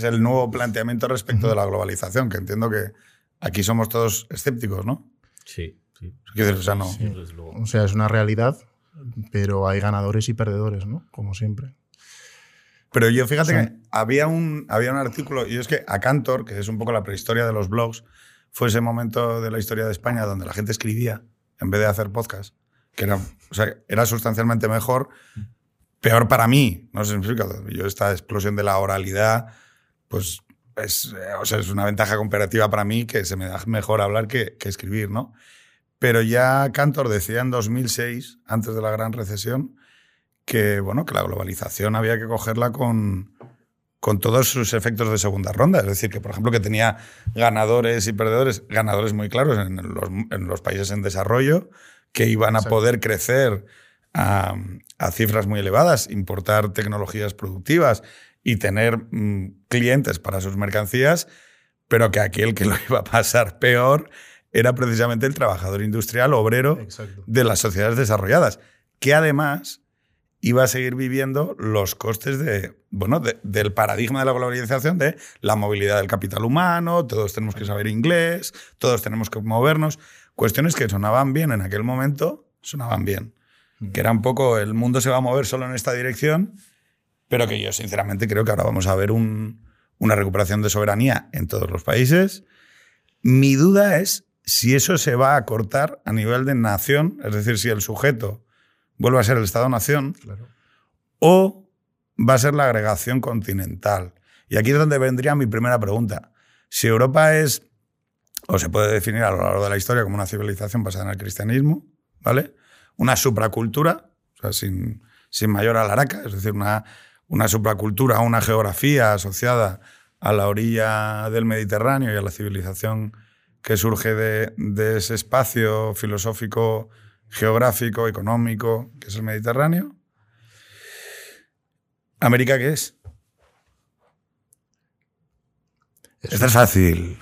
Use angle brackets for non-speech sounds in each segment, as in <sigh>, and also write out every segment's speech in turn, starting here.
es el nuevo planteamiento respecto de la globalización, que entiendo que aquí somos todos escépticos, ¿no? Sí, sí. O sea, no. O sea, es una realidad, pero hay ganadores y perdedores, ¿no? Como siempre. Pero yo fíjate que había un, había un artículo, y es que a Cantor, que es un poco la prehistoria de los blogs, fue ese momento de la historia de España donde la gente escribía en vez de hacer podcast, que era, o sea, era sustancialmente mejor, peor para mí, no sé si me explico. Yo esta explosión de la oralidad, pues es, o sea, es una ventaja comparativa para mí que se me da mejor hablar que, que escribir, ¿no? Pero ya Cantor decía en 2006, antes de la gran recesión, que, bueno, que la globalización había que cogerla con, con todos sus efectos de segunda ronda. Es decir, que, por ejemplo, que tenía ganadores y perdedores, ganadores muy claros en los, en los países en desarrollo, que iban a poder crecer a, a, cifras muy elevadas, importar tecnologías productivas y tener mm, clientes para sus mercancías, pero que aquel que lo <laughs> iba a pasar peor era precisamente el trabajador industrial obrero Exacto. de las sociedades desarrolladas, que además iba a seguir viviendo los costes de, bueno, de- del paradigma de la globalización, de la movilidad del capital humano, todos tenemos que saber inglés, todos tenemos que movernos. Cuestiones que sonaban bien en aquel momento, sonaban bien. Que era un poco, el mundo se va a mover solo en esta dirección, pero que yo sinceramente creo que ahora vamos a ver un- una recuperación de soberanía en todos los países. Mi duda es si eso se va a cortar a nivel de nación, es decir, si el sujeto vuelve a ser el Estado-nación, Claro. o va a ser la agregación continental. Y aquí es donde vendría mi primera pregunta. Si Europa es, o se puede definir a lo largo de la historia como una civilización basada en el cristianismo, ¿vale? Una supracultura, o sea, sin, sin mayor alaraca, es decir, una, una supracultura, una geografía asociada a la orilla del Mediterráneo y a la civilización que surge de, de ese espacio filosófico, geográfico, económico, que es el Mediterráneo. ¿América qué es? Esta es fácil.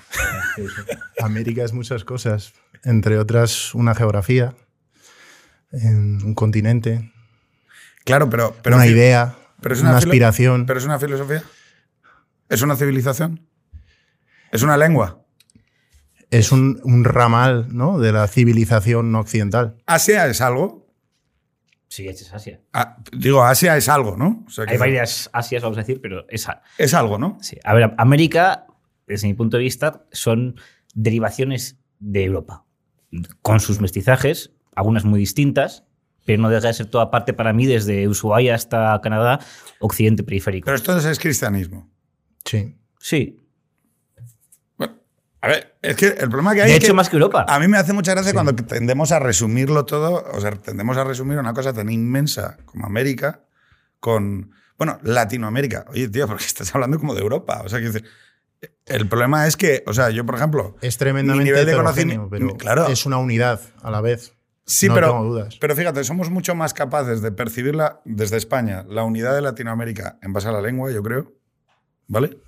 <laughs> América es muchas cosas, entre otras una geografía, un continente, Claro, pero... pero una idea, pero es una, aspiración. ¿Pero es una filosofía? ¿Es una civilización? ¿Es una lengua? es un, un ramal ¿no? de la civilización no occidental. ¿Asia es algo? Sí, es Asia. Ah, digo, Asia es algo, ¿no? O sea, que Hay varias Asias, vamos a decir, pero esa. Es algo, ¿no? Sí. A ver, América, desde mi punto de vista, son derivaciones de Europa, con sus mestizajes, algunas muy distintas, pero no deja de ser toda parte para mí, desde Ushuaia hasta Canadá, occidente periférico. Pero esto es cristianismo. Sí. sí. Bueno, a ver, es que el problema que hay De es hecho, que más que Europa. a mí me hace mucha gracia cuando tendemos a resumirlo todo, o sea, tendemos a resumir una cosa tan inmensa como América con, bueno, Latinoamérica. Oye, tío, porque estás hablando como de Europa. O sea, que el problema es que, o sea, yo, por ejemplo, Es tremendamente Mi nivel de conocimiento- pero claro. es una unidad a la vez. Sí, no pero, tengo dudas. pero fíjate, somos mucho más capaces de percibirla desde España, la unidad de Latinoamérica en base a la lengua, yo creo. ¿Vale?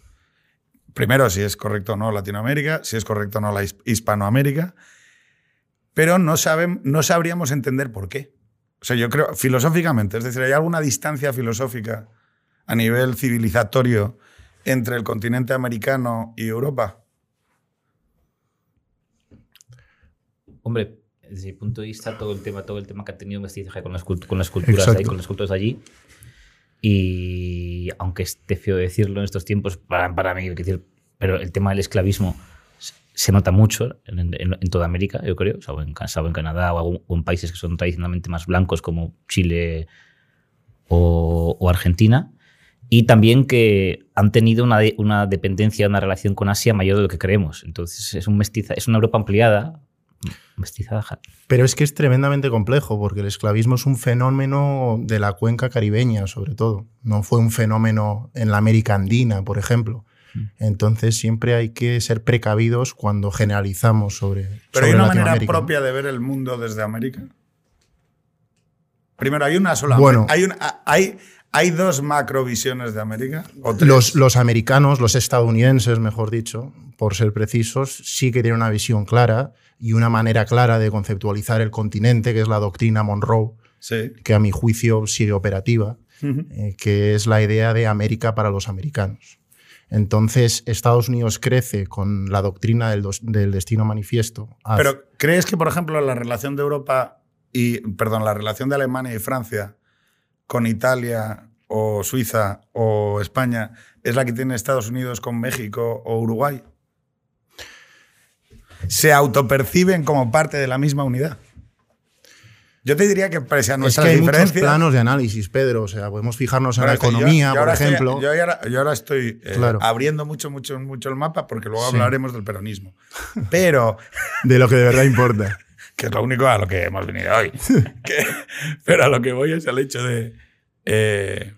Primero, si es correcto o no Latinoamérica, si es correcto o no la his- Hispanoamérica, pero no, saben, no sabríamos entender por qué. O sea, yo creo, filosóficamente, es decir, ¿hay alguna distancia filosófica a nivel civilizatorio entre el continente americano y Europa? Hombre, desde mi punto de vista, todo el tema, todo el tema que ha tenido mestizaje con las, con las culturas ahí, con las culturas de allí. Y aunque esté feo decirlo en estos tiempos, para, para mí, decir, pero el tema del esclavismo se- nota mucho en, en- en toda América, yo creo, salvo en, salvo en Canadá o, o en países que son tradicionalmente más blancos como Chile o, o Argentina. Y también que han tenido una, de- una dependencia, una relación con Asia mayor de lo que creemos. Entonces es, un mestiza, es una Europa ampliada, Pero es que es tremendamente complejo, porque el esclavismo es un fenómeno de la cuenca caribeña, sobre todo. No fue un fenómeno en la América Andina, por ejemplo. Mm. Entonces siempre hay que ser precavidos cuando generalizamos sobre. Pero sobre hay una manera propia de ver el mundo desde América. Primero, hay una sola. Bueno. hay, una- hay, hay dos macrovisiones de América. Los, los americanos, los estadounidenses, mejor dicho, por ser precisos, sí que tienen una visión clara y una manera clara de conceptualizar el continente, que es la doctrina Monroe, Sí. que a mi juicio sigue operativa, eh, que es la idea de América para los americanos. Entonces, Estados Unidos crece con la doctrina del, del destino manifiesto. Pero, ¿crees que, por ejemplo, la relación de Europa y, perdón, la relación de Alemania y Francia con Italia o Suiza o España es la que tiene Estados Unidos con México o Uruguay? Se autoperciben como parte de la misma unidad. Yo te diría que pese a es nuestras que hay muchos diferencias... planos de análisis, Pedro. O sea, podemos fijarnos en la yo- economía, yo por estoy- ejemplo. yo, ahora, yo ahora estoy eh, Claro. abriendo mucho, mucho, mucho el mapa porque luego Sí. hablaremos del peronismo. Pero <laughs> de lo que de verdad importa. <laughs> que es lo único a lo que hemos venido hoy. <laughs> Que- pero a lo que voy es al hecho de. eh,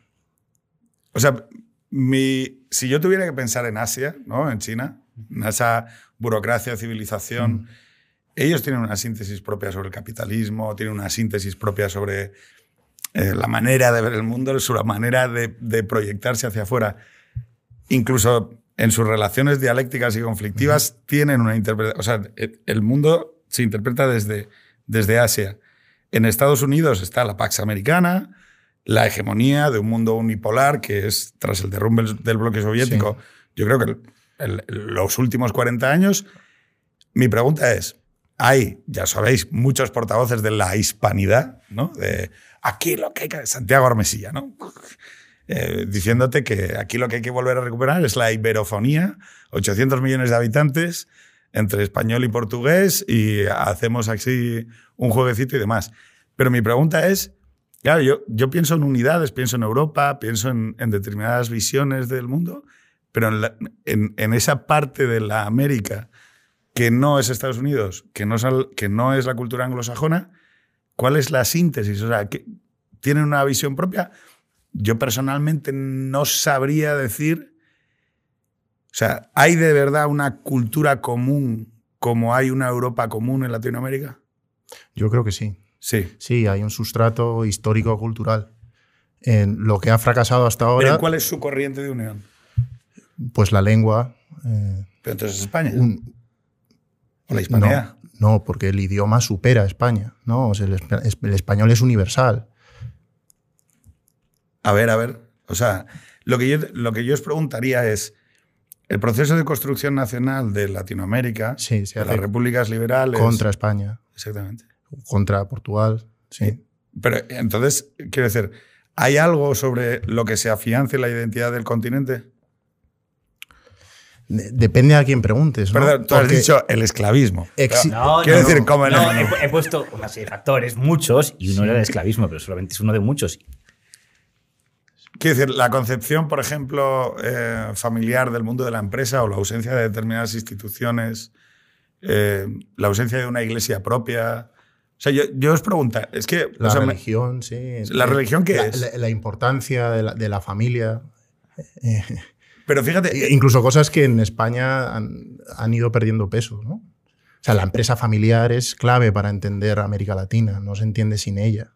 o sea, mi, si yo tuviera que pensar en Asia, ¿no? en China, esa burocracia, civilización, ellos tienen una síntesis propia sobre el capitalismo, tienen una síntesis propia sobre eh, la manera de ver el mundo, su manera de, de proyectarse hacia afuera. Incluso en sus relaciones dialécticas y conflictivas tienen una interpretación. O sea, el- el mundo se interpreta desde, desde Asia. En Estados Unidos está la Pax Americana, la hegemonía de un mundo unipolar que es, tras el derrumbe del bloque soviético, yo creo que el- los últimos 40 años. Mi pregunta es, hay, ya sabéis, muchos portavoces de la hispanidad, ¿no? De aquí lo que hay que... Santiago Armesilla, ¿no? Eh, diciéndote que aquí lo que hay que volver a recuperar es la iberofonía, 800 millones de habitantes entre español y portugués y hacemos así un jueguecito y demás. Pero mi pregunta es, claro, yo, yo pienso en unidades, pienso en Europa, pienso en, en determinadas visiones del mundo, pero en, la- en- en esa parte de la América que no es Estados Unidos, que no es, al- que no es la cultura anglosajona, ¿cuál es la síntesis? O sea, que ¿tienen una visión propia? Yo personalmente no sabría decir. O sea, ¿hay de verdad una cultura común como hay una Europa común en Latinoamérica? Yo creo que sí. Sí. Sí, hay un sustrato histórico-cultural. En lo que ha fracasado hasta ¿Pero ahora, cuál es su corriente de unión? Pues la lengua. eh, Pero entonces España. un- o la hispanidad. No, no, porque el idioma supera a España. ¿no? O sea, el, espa- es- el español es universal. A ver, a ver. O sea, lo que, yo, lo que yo os preguntaría es, el proceso de construcción nacional de Latinoamérica, Sí, se de las repúblicas liberales... contra España, Exactamente. contra Portugal. Sí. Pero entonces, quiero decir, ¿hay algo sobre lo que se afiance la identidad del continente? De- Depende a quién preguntes. ¿no? Perdón, tú has Porque dicho el esclavismo. exi- No, Quiero no, decir, no. como No, el- he, he puesto una serie de factores, muchos, y uno era el esclavismo, pero solamente es uno de muchos. Quiero decir, la concepción, por ejemplo, eh, familiar del mundo de la empresa o la ausencia de determinadas instituciones, eh, la ausencia de una iglesia propia. O sea, yo, yo os pregunto, es que... o la me- religión, sí. ¿La religión qué La- es? La, la importancia de la, de la familia. Pero fíjate, E- Incluso cosas que en España han, han ido perdiendo peso, ¿no? O sea, la empresa familiar es clave para entender América Latina, no se entiende sin ella.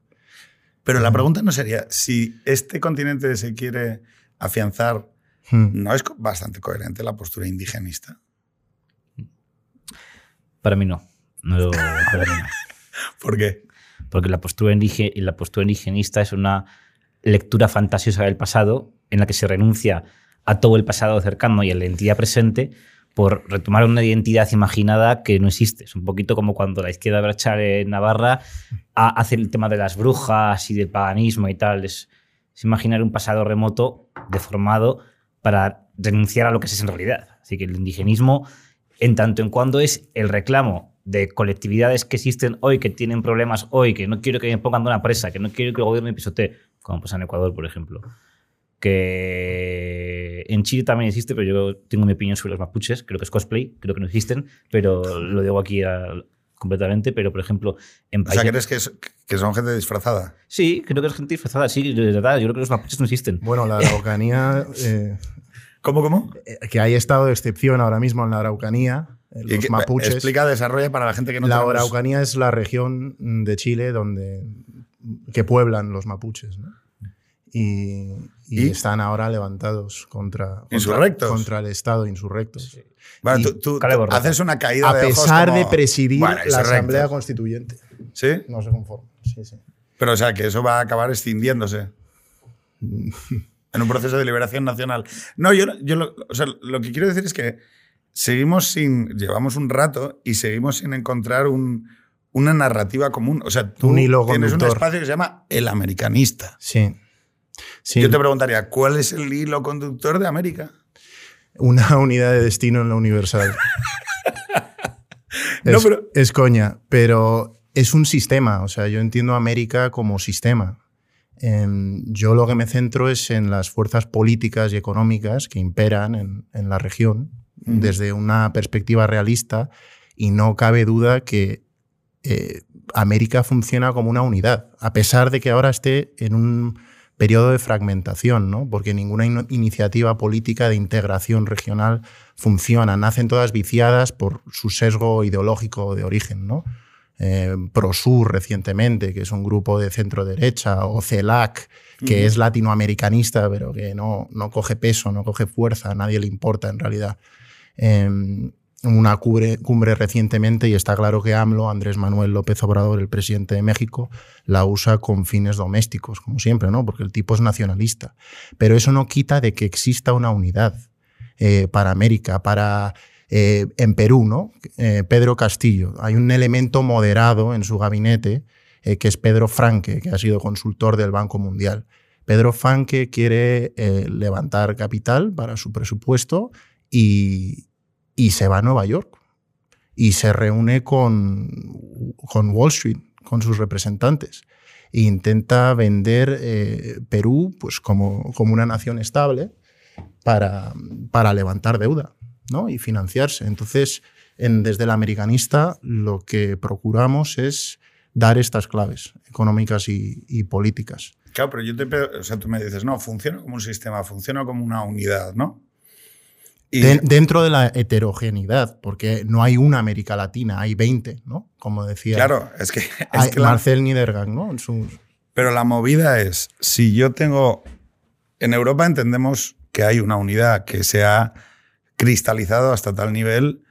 pero la pregunta no sería, si este continente se quiere afianzar, Hmm. ¿no es bastante coherente la postura indigenista? Para mí no. No, para mí no. <laughs> ¿Por qué? Porque la postura, indige- la postura indigenista es una lectura fantasiosa del pasado en la que se renuncia a todo el pasado cercano y a la identidad presente por retomar una identidad imaginada que no existe. Es un poquito como cuando la izquierda brachar en Navarra ha- hace el tema de las brujas y del paganismo y tal. Es, imaginar un pasado remoto, deformado, para renunciar a lo que es en realidad. Así que el indigenismo, en tanto en cuando es el reclamo de colectividades que existen hoy, que tienen problemas hoy, que no quiero que me pongan una presa, que no quiero que el gobierno me pisotee, como pasa en Ecuador, por ejemplo. Que en Chile también existe, pero yo tengo mi opinión sobre los mapuches, creo que es cosplay, creo que no existen, pero lo digo aquí a- completamente, pero por ejemplo, en O sea, países... ¿crees que, es- que son gente disfrazada? Sí, creo que es gente disfrazada, sí, de verdad, yo creo que los mapuches no existen. Bueno, la Araucanía, eh, ¿Cómo, cómo? eh, que hay estado de excepción ahora mismo en la Araucanía, eh, Y los que- mapuches. Explica, desarrolla para la gente que no la tenemos- Araucanía es la región de Chile donde que pueblan los mapuches, ¿no? Y, y ¿Y? están ahora levantados contra, contra, Insurrectos. contra el Estado, insurrectos. Bueno, y- tú, haces una caída A de ojos pesar como- de presidir Bueno, la. Asamblea Constituyente. ¿Sí? No se conforman. Sí, sí. Pero o sea, que eso va a acabar extinguiéndose. <laughs> en un proceso de liberación nacional. No, yo, yo lo, o sea, lo que quiero decir es que seguimos sin, llevamos un rato y seguimos sin encontrar un, una narrativa común. O sea, tú Un hilo tienes un espacio que se llama El Americanista. Sí. Sí, Yo te preguntaría, ¿cuál es el hilo conductor de América? una <laughs> unidad de destino en la Universal. <laughs> No, es, pero- es coña, pero es un sistema. O sea, yo entiendo a América como sistema. Em, yo lo que me centro es en las fuerzas políticas y económicas que imperan en, en la región desde una perspectiva realista y no cabe duda que eh, América funciona como una unidad, a pesar de que ahora esté en un periodo de fragmentación, ¿no? porque ninguna in- iniciativa política de integración regional funciona, nacen todas viciadas por su sesgo ideológico de origen. ¿no? Eh, Prosur recientemente, que es un grupo de centro derecha, o CELAC, que es latinoamericanista, pero que no, no coge peso, no coge fuerza, a nadie le importa en realidad. Eh, una cumbre, recientemente y está claro que AMLO, Andrés Manuel López Obrador, el presidente de México, la usa con fines domésticos, como siempre, ¿no? Porque el tipo es nacionalista. Pero eso no quita de que exista una unidad eh, para América, para eh, en Perú, ¿no? Eh, Pedro Castillo. Hay un elemento moderado en su gabinete que es Pedro Franque, que ha sido consultor del Banco Mundial. Pedro Franque quiere levantar capital para su presupuesto y, y se va a Nueva York y se reúne con, con Wall Street, con sus representantes, e intenta vender eh, Perú pues, como, como una nación estable para, para levantar deuda ¿no? y financiarse. Entonces, en, desde el americanista, lo que procuramos es dar estas claves económicas y, y políticas. Claro, pero yo te. O sea, tú me dices, no, funciona como un sistema, funciona como una unidad, ¿no? Y, De- dentro de la heterogeneidad, porque no hay una América Latina, hay 20, ¿no? Como decía claro, es que. <laughs> Es Hay- que la- Marcel Niedergang, ¿no? En sus- pero la movida es, si yo tengo. En Europa entendemos que hay una unidad que se ha cristalizado hasta tal nivel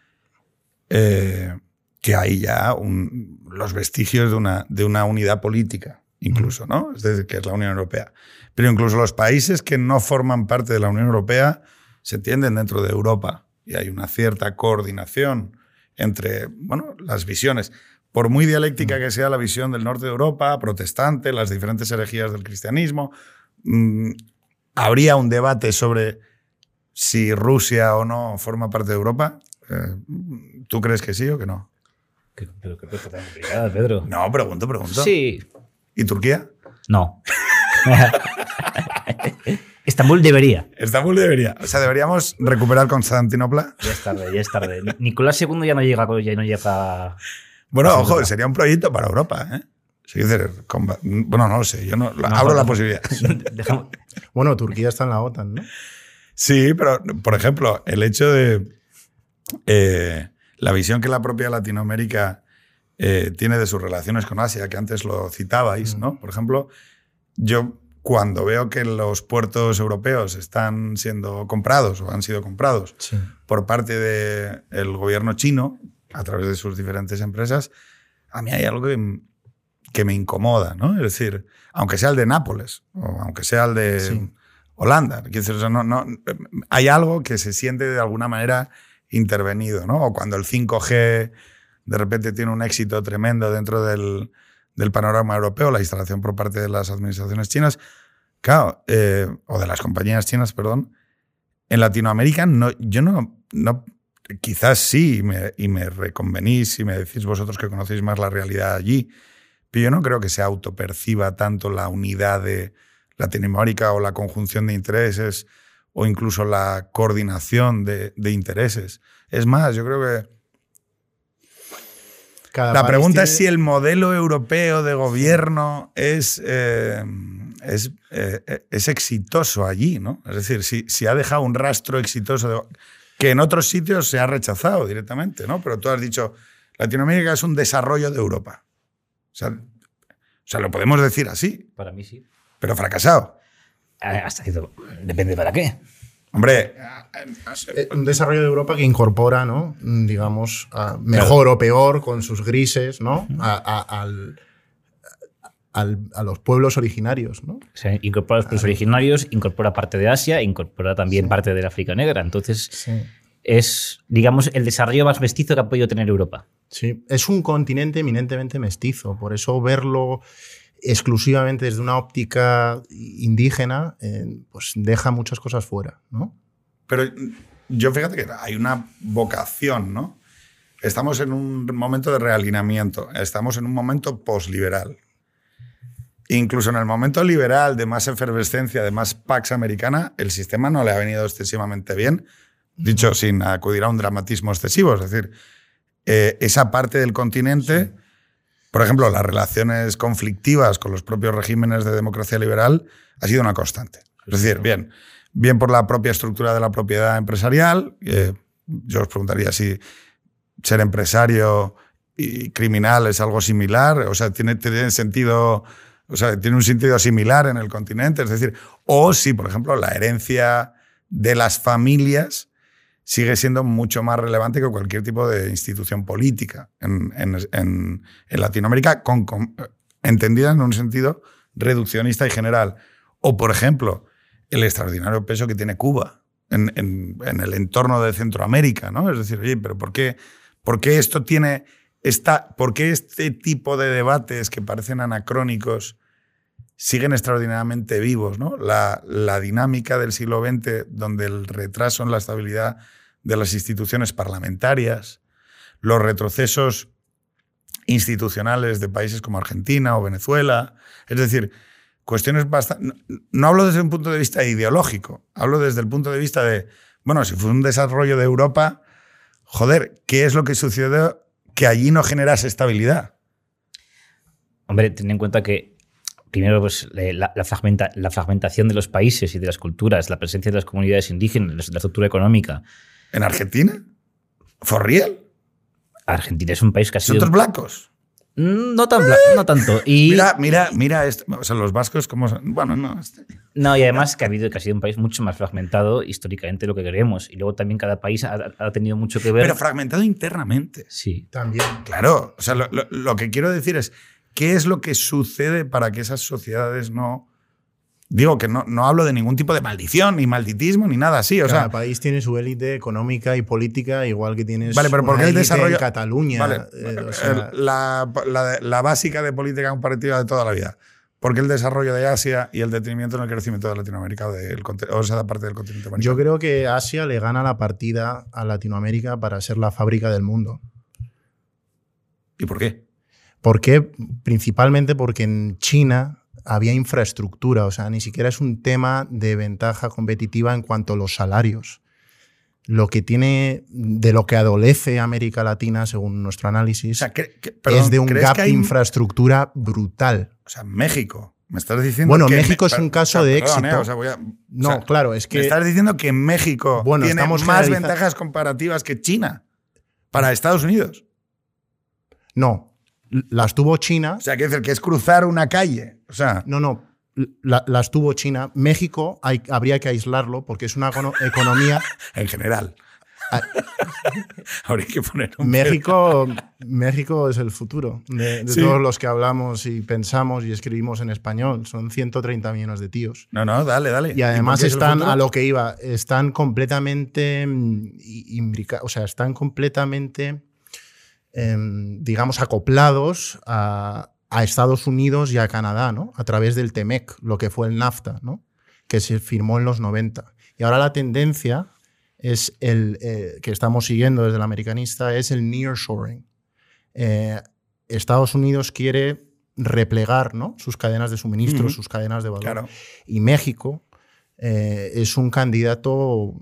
eh, que hay ya un- los vestigios de una, de una unidad política, incluso, ¿no? Es decir, que es la Unión Europea. Pero incluso los países que no forman parte de la Unión Europea se entienden dentro de Europa y hay una cierta coordinación entre, bueno, las visiones. Por muy dialéctica que sea la visión del norte de Europa, protestante, las diferentes herejías del cristianismo, mm, habría un debate sobre si Rusia o no forma parte de Europa. Eh, ¿Tú crees que sí o que no? Qué- Pero qué pregunta tan complicada, Pedro. No, pregunto, pregunto. Sí. ¿Y Turquía? No. <laughs> Estambul debería. Estambul debería. O sea, deberíamos recuperar Constantinopla. Ya es tarde, ya es tarde. Nicolás II ya no llega, ya no llega. Bueno, ojo, sería un proyecto para Europa, ¿eh? Sí, decir, bueno, no lo sé, yo no, No, abro <laughs> no. la posibilidad. Dejamos- Bueno, Turquía está en la OTAN, ¿no? Sí, pero, por ejemplo, el hecho de eh, la visión que la propia Latinoamérica eh, tiene de sus relaciones con Asia, que antes lo citabais, ¿no? Por ejemplo, yo cuando veo que los puertos europeos están siendo comprados o han sido comprados Sí. por parte del gobierno chino a través de sus diferentes empresas, a mí hay algo que, que me incomoda, ¿no? Es decir, aunque sea el de Nápoles o aunque sea el de Sí. Holanda, decir, o sea, no, no, hay algo que se siente de alguna manera intervenido, ¿no? O cuando el 5G de repente tiene un éxito tremendo dentro del, del panorama europeo, la instalación por parte de las administraciones chinas, claro, eh, o de las compañías chinas, perdón, en Latinoamérica no, yo no, no quizás sí, y me, y me reconvenís y me decís vosotros que conocéis más la realidad allí, pero yo no creo que se autoperciba tanto la unidad de Latinoamérica o la conjunción de intereses o incluso la coordinación de, de intereses. Es más, yo creo que Cada la pregunta es si el modelo europeo de gobierno es, eh, es, eh, es exitoso allí, ¿no? Es decir, si, si ha dejado un rastro exitoso de- que en otros sitios se ha rechazado directamente, ¿no? Pero tú has dicho, Latinoamérica es un desarrollo de Europa. O sea, o sea, lo podemos decir así, Para mí sí. pero fracasado. Hasta cierto- Depende para qué. Hombre, Eh, Un desarrollo de Europa que incorpora, ¿no? Digamos, a mejor o peor con sus grises, ¿no? A- a- al, a los pueblos originarios. ¿no? O sea, incorpora a los pueblos originarios, incorpora parte de Asia, incorpora también parte de la África Negra. Entonces, es, digamos, el desarrollo más mestizo que ha podido tener Europa. Sí, es un continente eminentemente mestizo. Por eso verlo exclusivamente desde una óptica indígena, eh, pues deja muchas cosas fuera, ¿no? Pero yo fíjate que hay una vocación, ¿no? Estamos en un momento de realineamiento, estamos en un momento posliberal. Incluso en el momento liberal de más efervescencia, de más pax americana, el sistema no le ha venido excesivamente bien, dicho sin acudir a un dramatismo excesivo. Es decir, eh, esa parte del continente, por ejemplo, las relaciones conflictivas con los propios regímenes de democracia liberal, ha sido una constante. Es decir, bien, bien por la propia estructura de la propiedad empresarial. Eh, yo os preguntaría si ser empresario y criminal es algo similar, o sea, tiene, tiene sentido o sea, tiene un sentido similar en el continente. Es decir, o si, por ejemplo, la herencia de las familias sigue siendo mucho más relevante que cualquier tipo de institución política en, en, Latinoamérica, con, entendida en un sentido reduccionista y general. O, por ejemplo, el extraordinario peso que tiene Cuba en, el entorno de Centroamérica, ¿no? Es decir, oye, pero ¿por qué, por qué esto tiene ¿por qué este tipo de debates que parecen anacrónicos siguen extraordinariamente vivos? ¿no? La, dinámica del siglo XX, donde el retraso en la estabilidad de las instituciones parlamentarias, los retrocesos institucionales de países como Argentina o Venezuela, es decir, cuestiones bastante... No, hablo desde un punto de vista ideológico, hablo desde el punto de vista de, bueno, si fue un desarrollo de Europa, joder, ¿qué es lo que sucedió que allí no generas estabilidad. Hombre, ten en cuenta que primero pues, la, fragmentación de los países y de las culturas, la presencia de las comunidades indígenas, la estructura económica. ¿En Argentina? ¿For real? Argentina es un país casi. ¿Son todos blancos? No, tan no tanto. Y, mira, mira, mira esto. O sea, los vascos, como. Bueno, no. Este- no, y además que ha habido que ha sido un país mucho más fragmentado históricamente de lo que queremos. Y luego también cada país ha, tenido mucho que ver. Pero fragmentado internamente. Sí. También. Claro. O sea, lo que quiero decir es. ¿Qué es lo que sucede para que esas sociedades no Digo que no, no hablo de ningún tipo de maldición, ni malditismo, ni nada así. O Cada país tiene su élite económica y política, igual que tienes vale, pero ¿por qué el desarrollo... en Cataluña. Vale, eh, la, la, básica de política comparativa de toda la vida. ¿Por qué el desarrollo de Asia y el detenimiento en el crecimiento de Latinoamérica o, esa parte del continente americano? Yo creo que Asia le gana la partida a Latinoamérica para ser la fábrica del mundo. ¿Y por qué? ¿Por qué? Principalmente porque en China había infraestructura, o sea, ni siquiera es un tema de ventaja competitiva en cuanto a los salarios. Lo que tiene, de lo que adolece América Latina, según nuestro análisis, es de un gap de infraestructura brutal. O sea, México. Me estás diciendo bueno, México es un caso de éxito. ¿eh? no, claro, es que. Me estás diciendo que México tiene más ventajas comparativas que China para Estados Unidos. No, las tuvo China. O sea, que decir que es cruzar una calle. O sea. No, no. las tuvo China. México hay, habría que aislarlo porque es una <laughs> economía. en general. Ah. <laughs> Habría que poner un México, <laughs> México es el futuro de, todos los que hablamos y pensamos y escribimos en español. Son 130 millones de tíos. No, no, dale, dale. Y además están, a lo que iba, están completamente. Mm, o sea, están completamente Em, digamos, acoplados a, Estados Unidos y a Canadá, ¿no? A través del TEMEC, lo que fue el NAFTA, ¿no? Que se firmó en los 90. Y ahora la tendencia es el eh, que estamos siguiendo desde el americanista es el nearshoring. Eh, Estados Unidos quiere replegar ¿no? sus cadenas de suministro, sus cadenas de valor. Y México eh, es un candidato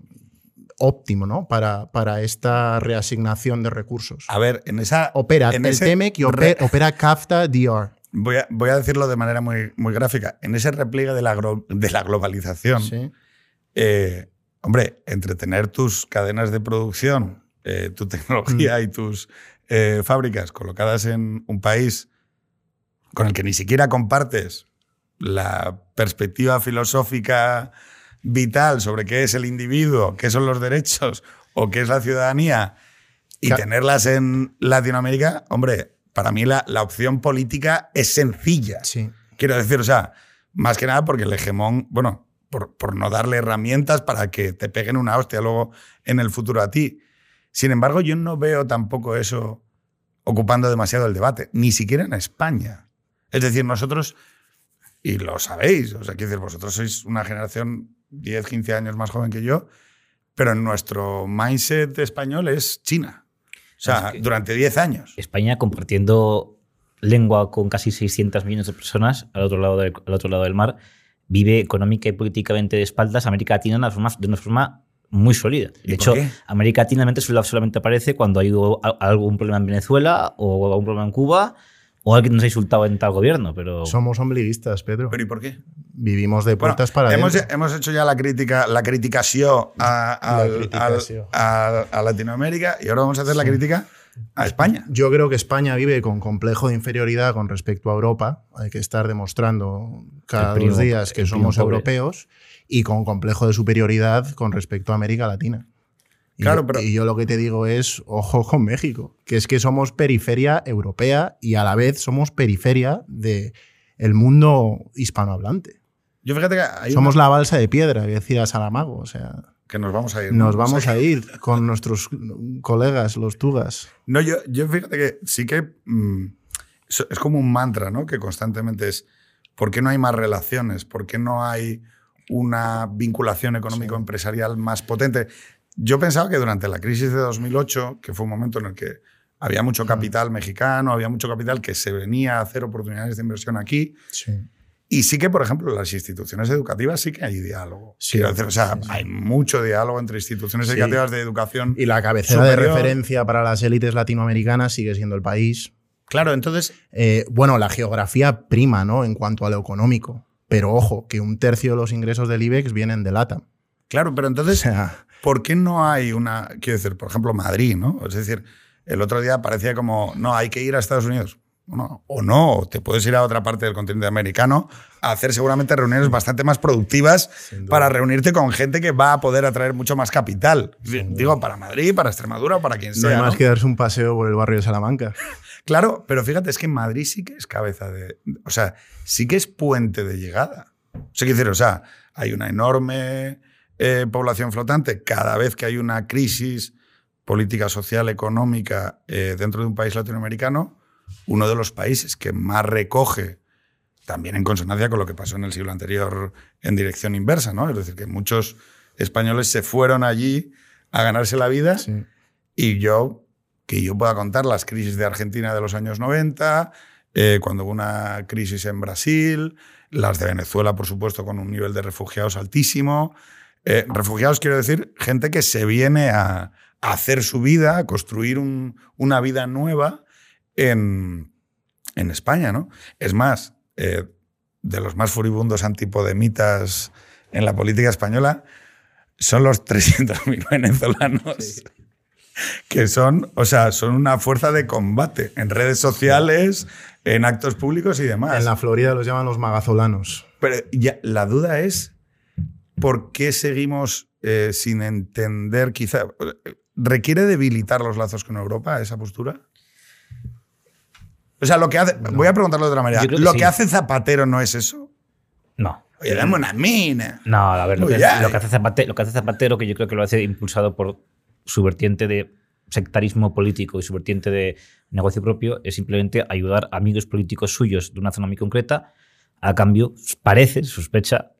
óptimo ¿no? para, para esta reasignación de recursos. A ver, en esa... Opera el TEMEC y opera, CAFTA DR. Voy a, voy a, decirlo de manera muy, muy gráfica. En ese repliegue de la, de la globalización, eh, hombre, entretener tus cadenas de producción, eh, tu tecnología mm. y tus eh, fábricas colocadas en un país con el que ni siquiera compartes la perspectiva filosófica vital sobre qué es el individuo, qué son los derechos o qué es la ciudadanía y tenerlas en Latinoamérica, hombre, para mí la, la, opción política es sencilla. Sí. Quiero decir, o sea, más que nada porque el hegemón, bueno, por, por no darle herramientas para que te peguen una hostia luego en el futuro a ti. Sin embargo, yo no veo tampoco eso ocupando demasiado el debate, ni siquiera en España. Es decir, nosotros, y lo sabéis, o sea, quiero decir, vosotros sois una generación 10, 15 años más joven que yo, pero en nuestro mindset español es China. O sea, Es que- durante 10 años. España compartiendo lengua con casi 600 millones de personas al otro lado del, al otro lado del mar, vive económica y políticamente de espaldas a América Latina de una forma, de una forma muy sólida. ¿Y De hecho, qué? América Latina solamente, aparece cuando hay algún problema en Venezuela o algún problema en Cuba o alguien nos ha insultado en tal gobierno. Pero Somos ombliguistas, Pedro. ¿Pero y por qué? Vivimos de Bueno, puertas para hemos, hemos hecho ya la crítica, la criticación a, Latinoamérica y ahora vamos a hacer la crítica a España. Yo creo que España vive con complejo de inferioridad con respecto a Europa. Hay que estar demostrando cada primo- dos días que somos europeos y con complejo de superioridad con respecto a América Latina. Y, Claro, pero- y yo lo que te digo es, ojo con México, que es que somos periferia europea y a la vez somos periferia del el mundo hispanohablante. Yo fíjate que hay Somos una- la balsa de piedra, que decía Salamago. O sea, que nos vamos a ir. ¿no? nos vamos a ir con nuestros colegas, los tugas. No, yo, yo fíjate que sí que mm, es, es como un mantra, ¿no? Que constantemente es, ¿por qué no hay más relaciones? ¿Por qué no hay una vinculación económico-empresarial más potente? Yo pensaba que durante la crisis de 2008, que fue un momento en el que había mucho capital mexicano, había mucho capital que se venía a hacer oportunidades de inversión aquí, Sí. y sí que, por ejemplo, en las instituciones educativas sí que hay diálogo. Sí, decir, o sea, sí, sí. hay mucho diálogo entre instituciones educativas de educación. Y la cabecera de Superior. referencia para las élites latinoamericanas sigue siendo el país. Claro, entonces, Eh, bueno, la geografía prima, ¿no? En cuanto a lo económico. Pero ojo, que un tercio de los ingresos del IBEX vienen de LATAM. claro, pero O entonces, sea, ¿por qué no hay una, quiero decir, por ejemplo, Madrid, ¿no? Es decir, el otro día parecía como, no, hay que ir a Estados Unidos. No, o no, te puedes ir a otra parte del continente americano a hacer seguramente reuniones bastante más productivas para reunirte con gente que va a poder atraer mucho más capital. Digo, para Madrid, para Extremadura, para quien no sea. hay más ¿no? que darse un paseo por el barrio de Salamanca. <laughs> Claro, pero fíjate, es que Madrid sí que es cabeza de. O sea, sí que es puente de llegada. O sea, quiero decir, o sea, hay una enorme eh, población flotante. Cada vez que hay una crisis política, social, económica eh, dentro de un país latinoamericano, uno de los países que más recoge, también en consonancia con lo que pasó en el siglo anterior en dirección inversa, ¿no? Es decir, que muchos españoles se fueron allí a ganarse la vida Sí. y yo, que yo pueda contar las crisis de Argentina de los años 90, eh, cuando hubo una crisis en Brasil, las de Venezuela, por supuesto, con un nivel de refugiados altísimo. Eh, refugiados quiero decir gente que se viene a, a hacer su vida, a construir un- una vida nueva en, en España, ¿no? Es más, eh, de los más furibundos antipodemitas en la política española son los 300.000 <laughs> venezolanos que son, o sea, son una fuerza de combate en redes sociales, en actos públicos y demás. En la Florida los llaman los magazolanos. Pero ya, la duda es por qué seguimos eh, sin entender, quizá, ¿requiere debilitar los lazos con Europa esa postura? O sea, lo que hace, voy a preguntarlo de otra manera, que ¿lo sí. que hace Zapatero no es eso? no. Oye, dame una mina. No, a ver, lo Uy, que, lo que hace Zapatero, lo que hace Zapatero, que yo creo que lo hace impulsado por su vertiente de sectarismo político y su vertiente de negocio propio, es simplemente ayudar a amigos políticos suyos de una zona muy concreta, a cambio, parece, sospecha,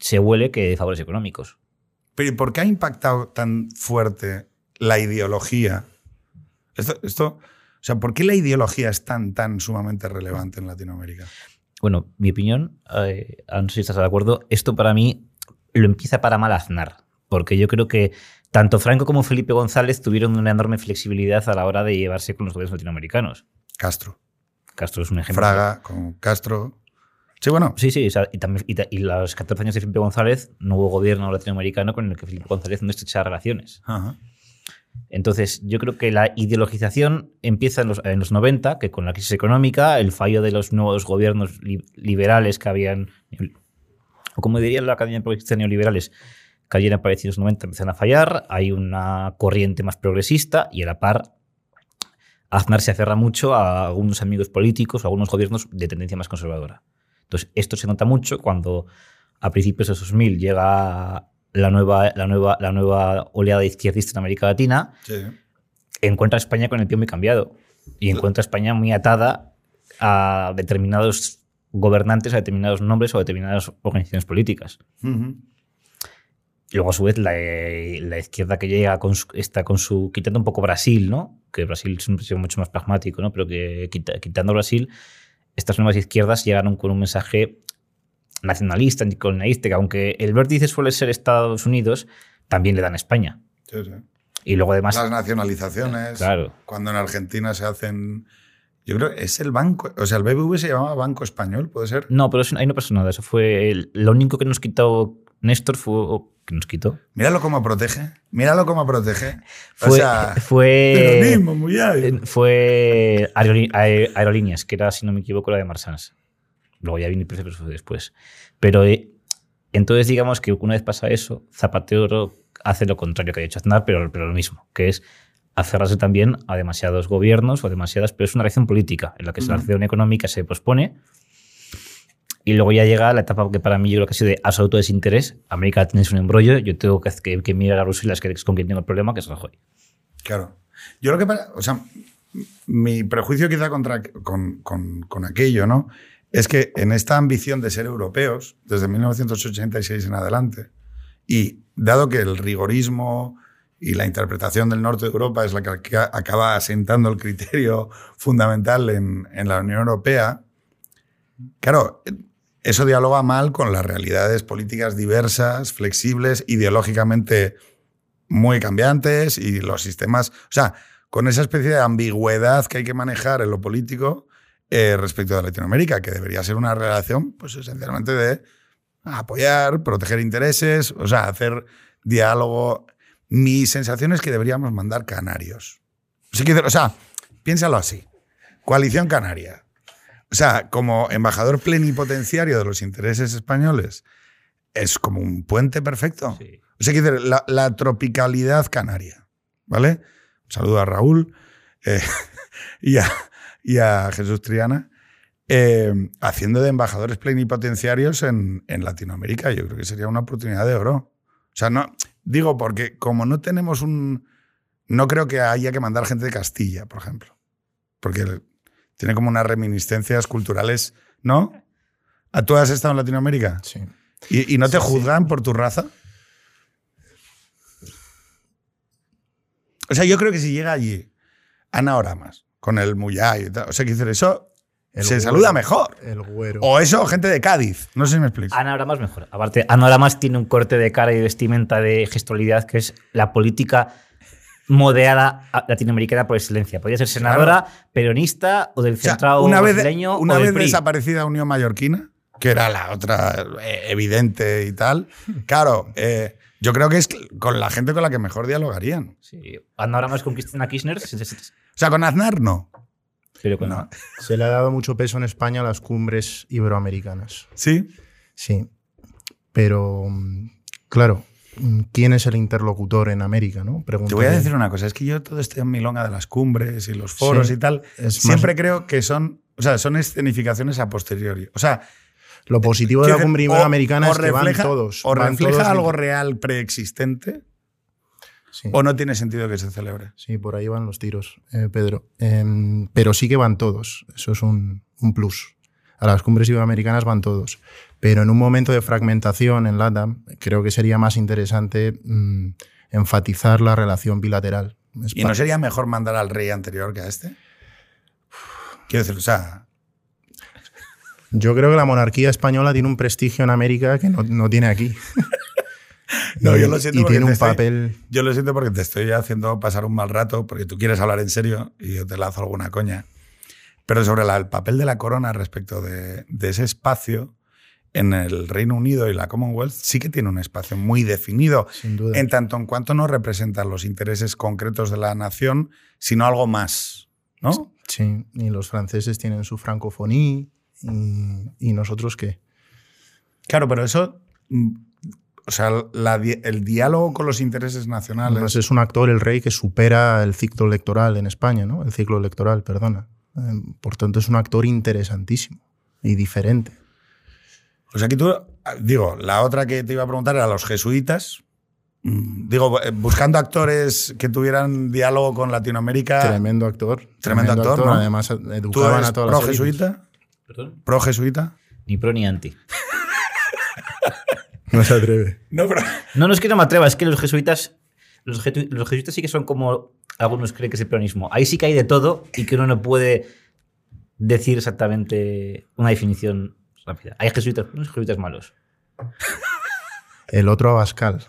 se huele que de favores económicos. Pero ¿y por qué ha impactado tan fuerte la ideología? Esto, esto, o sea, ¿por qué la ideología es tan, tan sumamente relevante en Latinoamérica? Bueno, mi opinión, eh, no sé si estás de acuerdo, esto para mí lo empieza para mal Aznar, porque yo creo que tanto Franco como Felipe González tuvieron una enorme flexibilidad a la hora de llevarse con los gobiernos latinoamericanos. Castro. Castro es un ejemplo. Fraga con Castro. Sí, bueno, Sí, sí, o sea, y, también, y, y los 14 años de Felipe González no hubo gobierno latinoamericano con el que Felipe González no estrechara relaciones. Ajá. Entonces, yo creo que la ideologización empieza en los, en los 90, que con la crisis económica, el fallo de los nuevos gobiernos li- liberales que habían, o como diría la Academia de Progresistas Neoliberales, que habían aparecido en los 90, empiezan a fallar, hay una corriente más progresista y a la par Aznar se aferra mucho a algunos amigos políticos, a algunos gobiernos de tendencia más conservadora. Entonces, esto se nota mucho cuando a principios de 2000 llega la nueva, la nueva, la nueva oleada izquierdista en América Latina, encuentra a España con el pie muy cambiado y encuentra a España muy atada a determinados gobernantes, a determinados nombres o a determinadas organizaciones políticas. Y luego, a su vez, la, izquierda que llega con está con su. quitando un poco Brasil, ¿no? Que Brasil es un sido mucho más pragmático, ¿no? Pero que quitando Brasil, estas nuevas izquierdas llegaron con un mensaje nacionalista, anticolonialista, que aunque el vértice suele ser Estados Unidos, también le dan a España. Sí, sí. Y luego además... Las nacionalizaciones. Claro. Cuando en Argentina se hacen... Yo creo que es el banco, o sea, el BBV se llamaba Banco Español, ¿puede ser? No, pero ahí no pasó nada. Eso fue lo único que nos quitó Néstor fue que nos quitó. Míralo cómo protege. Míralo cómo protege. Fue, o sea, fue, muy eh, fue Aerolíneas, que era, si no me equivoco, la de Marsans. Luego ya vino el fue después. Pero eh, entonces digamos que una vez pasa eso, Zapatero hace lo contrario que ha hecho Aznar, pero, pero lo mismo, que es aferrarse también a demasiados gobiernos o demasiadas, pero es una reacción política en la que la acción económica se pospone y luego ya llega la etapa que para mí yo creo que ha sido de absoluto desinterés. América tiene un embrollo, yo tengo que, que, que mirar a Rusia, que es con quien tengo el problema, que es Rajoy. Claro. Yo lo que pasa, o sea, mi prejuicio quizá contra, con, con, con aquello, ¿no? Es que en esta ambición de ser europeos, desde 1986 en adelante, y dado que el rigorismo y la interpretación del norte de Europa es la que acaba asentando el criterio <laughs> fundamental en, en la Unión Europea, claro, eso dialoga mal con las realidades políticas diversas, flexibles, ideológicamente muy cambiantes y los sistemas, o sea, con esa especie de ambigüedad que hay que manejar en lo político eh, respecto a Latinoamérica, que debería ser una relación, pues esencialmente de apoyar, proteger intereses, o sea, hacer diálogo. Mi sensación es que deberíamos mandar canarios. O sea, piénsalo así. Coalición Canaria. O sea, como embajador plenipotenciario de los intereses españoles, es como un puente perfecto. O sea, la, la, tropicalidad canaria. ¿Vale? Un saludo a Raúl eh, <laughs> y, a, Jesús Triana. Eh, haciendo de embajadores plenipotenciarios en, en, Latinoamérica. Yo creo que sería una oportunidad de oro. O sea, no, digo, porque como no tenemos un. No creo que haya que mandar gente de Castilla, por ejemplo. Porque tiene como unas reminiscencias culturales, ¿no? ¿Tú has estado en Latinoamérica? Sí. ¿Y, no te juzgan por tu raza? O sea, yo creo que si llega allí Ana Oramas con el Muyay y tal, o sea, que eso se saluda mejor. El güero. O eso, gente de Cádiz. No sé si me explico. Ana Oramas mejor. Aparte, Ana Oramas tiene un corte de cara y vestimenta de gestualidad que es la política moderada latinoamericana por excelencia. Podría ser senadora, peronista o del centrado una vez, brasileño Una o vez desaparecida Unión Mallorquina, que era la otra eh, evidente y tal. Claro, eh, yo creo que es con la gente con la que mejor dialogarían. Sí. Ahora más con Cristina Kirchner. o sea, con Aznar no. Pero con no. Se le ha dado mucho peso en España a las cumbres iberoamericanas. ¿Sí? Sí. Pero, mm, claro, quién es el interlocutor en América, ¿no? Te voy a decir una cosa, es que yo todo este milonga de las cumbres y los foros y tal, siempre creo que son, o sea, son escenificaciones a posteriori. O sea, lo positivo de la cumbre iberoamericana es que van todos. O refleja algo real preexistente, ¿O no tiene sentido que se celebre? Sí, por ahí van los tiros, eh, Pedro. Em, pero sí que van todos. Eso es un, un, plus. A las cumbres iberoamericanas van todos. Pero en un momento de fragmentación en LATAM, creo que sería más interesante mm, enfatizar la relación bilateral. ¿Y no sería mejor mandar al rey anterior que a este? Quiero decir, o sea. Yo creo que la monarquía española tiene un prestigio en América que no, tiene aquí. <laughs> no, yo lo siento y tiene un papel. Yo lo siento porque te estoy haciendo pasar un mal rato, porque tú quieres hablar en serio y yo te lanzo alguna coña. Pero sobre el papel de la corona respecto de, de ese espacio, en el Reino Unido y la Commonwealth sí que tiene un espacio muy definido, en tanto en cuanto no representa los intereses concretos de la nación, sino algo más, ¿no? Sí, y los franceses tienen su francofonía y, nosotros qué. Claro, pero eso, mm, o sea, el diálogo con los intereses nacionales... es un actor, el rey, que supera el ciclo electoral en España, ¿no? El ciclo electoral, perdona. Eh, por tanto, es un actor interesantísimo y diferente. O sea, que tú, digo, la otra que te iba a preguntar era los jesuitas. Mm, Digo, eh, buscando actores que tuvieran diálogo con Latinoamérica. Tremendo actor. Tremendo actor, ¿no? Además, ¿Tú educaban eres a todas pro jesuita? ¿Perdón? ¿Pro jesuita? Ni pro ni anti. <laughs> No se atreve. No, pero. No, no es que no me atreva, es que los jesuitas. Los, jetu- los jesuitas sí que son como algunos creen que es el peronismo. Ahí sí que hay de todo y que uno no puede decir exactamente una definición rápida. Hay jesuitas buenos y jesuitas malos. <laughs> El otro Abascal.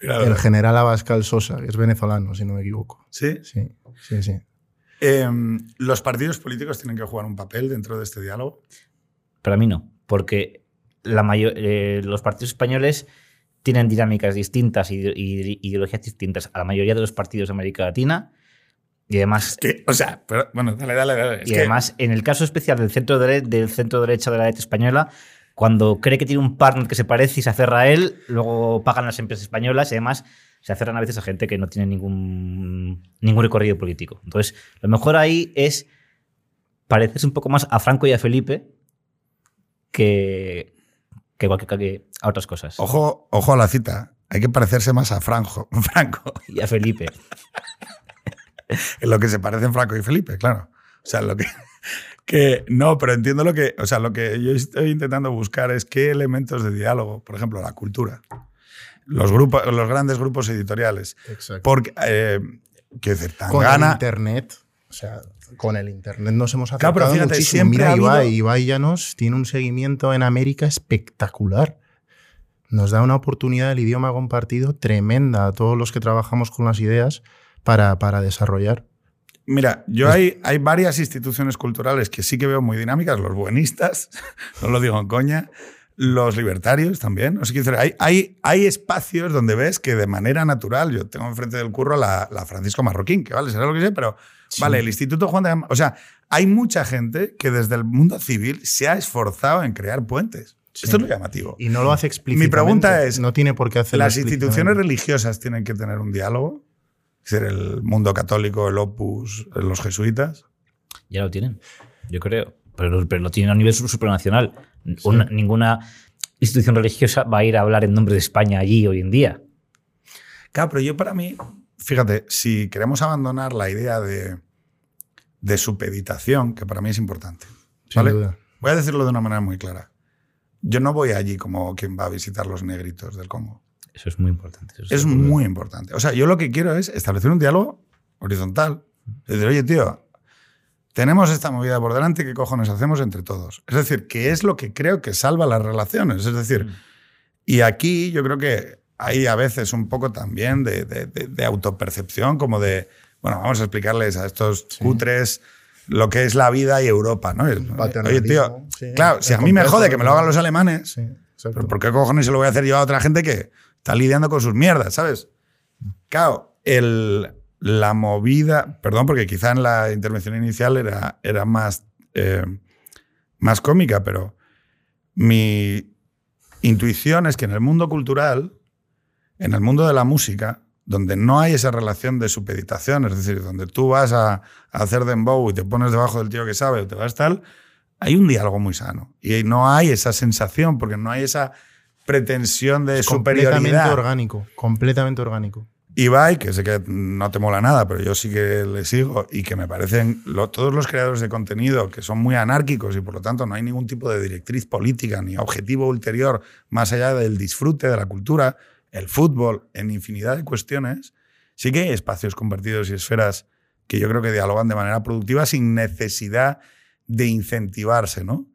Mira, El general Abascal Sosa, que es venezolano, si no me equivoco. ¿Sí? Sí, sí, sí. Em, ¿Los partidos políticos tienen que jugar un papel dentro de este diálogo? Para mí no, porque la mayor, eh, los partidos españoles tienen dinámicas distintas y y ideologías distintas a la mayoría de los partidos de América Latina. Y además, Que, o sea, pero, bueno, dale, dale, dale. Es y que- además en el caso especial del centro, dere- del centro derecha de la derecha española, cuando cree que tiene un partner que se parece y se aferra a él, luego pagan las empresas españolas y además se aferran a veces a gente que no tiene ningún, ningún recorrido político. Entonces, lo mejor ahí es parecerse un poco más a Franco y a Felipe que, que, cualquier- que a otras cosas. Ojo, ojo a la cita. Hay que parecerse más a Franco, <laughs> Franco, Y a Felipe. En lo que se parecen Franco y Felipe, claro. O sea, lo que, <laughs> que no, pero entiendo lo que, o sea, lo que yo estoy intentando buscar es qué elementos de diálogo, por ejemplo, la cultura, los grupos, los grandes grupos editoriales, Exacto. porque, eh, quiero decir, con el Tangana, internet, o sea, con el internet nos hemos Claro, acercado pero fíjate, muchísimo. siempre Mira, ha habido- Ibai, Ibai Llanos tiene un seguimiento en América espectacular. Nos da una oportunidad del idioma compartido tremenda a todos los que trabajamos con las ideas para, para desarrollar. Mira, yo hay, hay varias instituciones culturales que sí que veo muy dinámicas, los buenistas, <laughs> no lo digo en coña, los libertarios también. O sea, quiero decir, hay, hay, hay espacios donde ves que de manera natural, yo tengo enfrente del curro la, la Francisco Marroquín, que vale, será lo que sea, pero vale, el Instituto Juan de O sea, hay mucha gente que desde el mundo civil se ha esforzado en crear puentes. Sí. Esto es lo llamativo. Y no lo hace explícitamente. pregunta es, No tiene por qué hacerlo Las instituciones religiosas tienen que tener un diálogo. Es decir, el mundo católico, el opus, los jesuitas. Ya lo tienen, yo creo. Pero, pero lo tienen a nivel supranacional. Una- ninguna institución religiosa va a ir a hablar en nombre de España allí hoy en día. Claro, pero yo para mí, fíjate, si queremos abandonar la idea de, de supeditación, que para mí es importante, ¿vale? voy a decirlo de una manera muy clara. Yo no voy allí como quien va a visitar los negritos del Congo. Eso es muy importante. eso Es seguro. muy importante. O sea, yo lo que quiero es establecer un diálogo horizontal. Es decir, oye, tío, tenemos esta movida por delante, ¿qué cojones hacemos entre todos? Es decir, que es lo que creo que salva las relaciones. Es decir, y aquí yo creo que hay a veces un poco también de, de- de- de autopercepción, como de, bueno, vamos a explicarles a estos cutres lo que es la vida y Europa, ¿no? Es, Oye, tío, sí, claro, si a mí me jode de- que me lo hagan los alemanes, Sí, ¿por qué cojones se lo voy a hacer yo a otra gente que está lidiando con sus mierdas, ¿sabes? Claro, la movida, perdón, porque quizá en la intervención inicial era, era más, eh, más cómica, pero mi intuición es que en el mundo cultural, en el mundo de la música, donde no hay esa relación de supeditación, es decir, donde tú vas a, a hacer dembow y te pones debajo del tío que sabe o te vas tal, hay un diálogo muy sano. Y no hay esa sensación, porque no hay esa pretensión de Es completamente superioridad. orgánico. Completamente orgánico. Ibai, que sé que no te mola nada, pero yo sí que le sigo y que me parecen lo- todos los creadores de contenido que son muy anárquicos y por lo tanto no hay ningún tipo de directriz política ni objetivo ulterior más allá del disfrute de la cultura, el fútbol, en infinidad de cuestiones, sí que hay espacios compartidos y esferas que yo creo que dialogan de manera productiva sin necesidad de incentivarse, ¿no?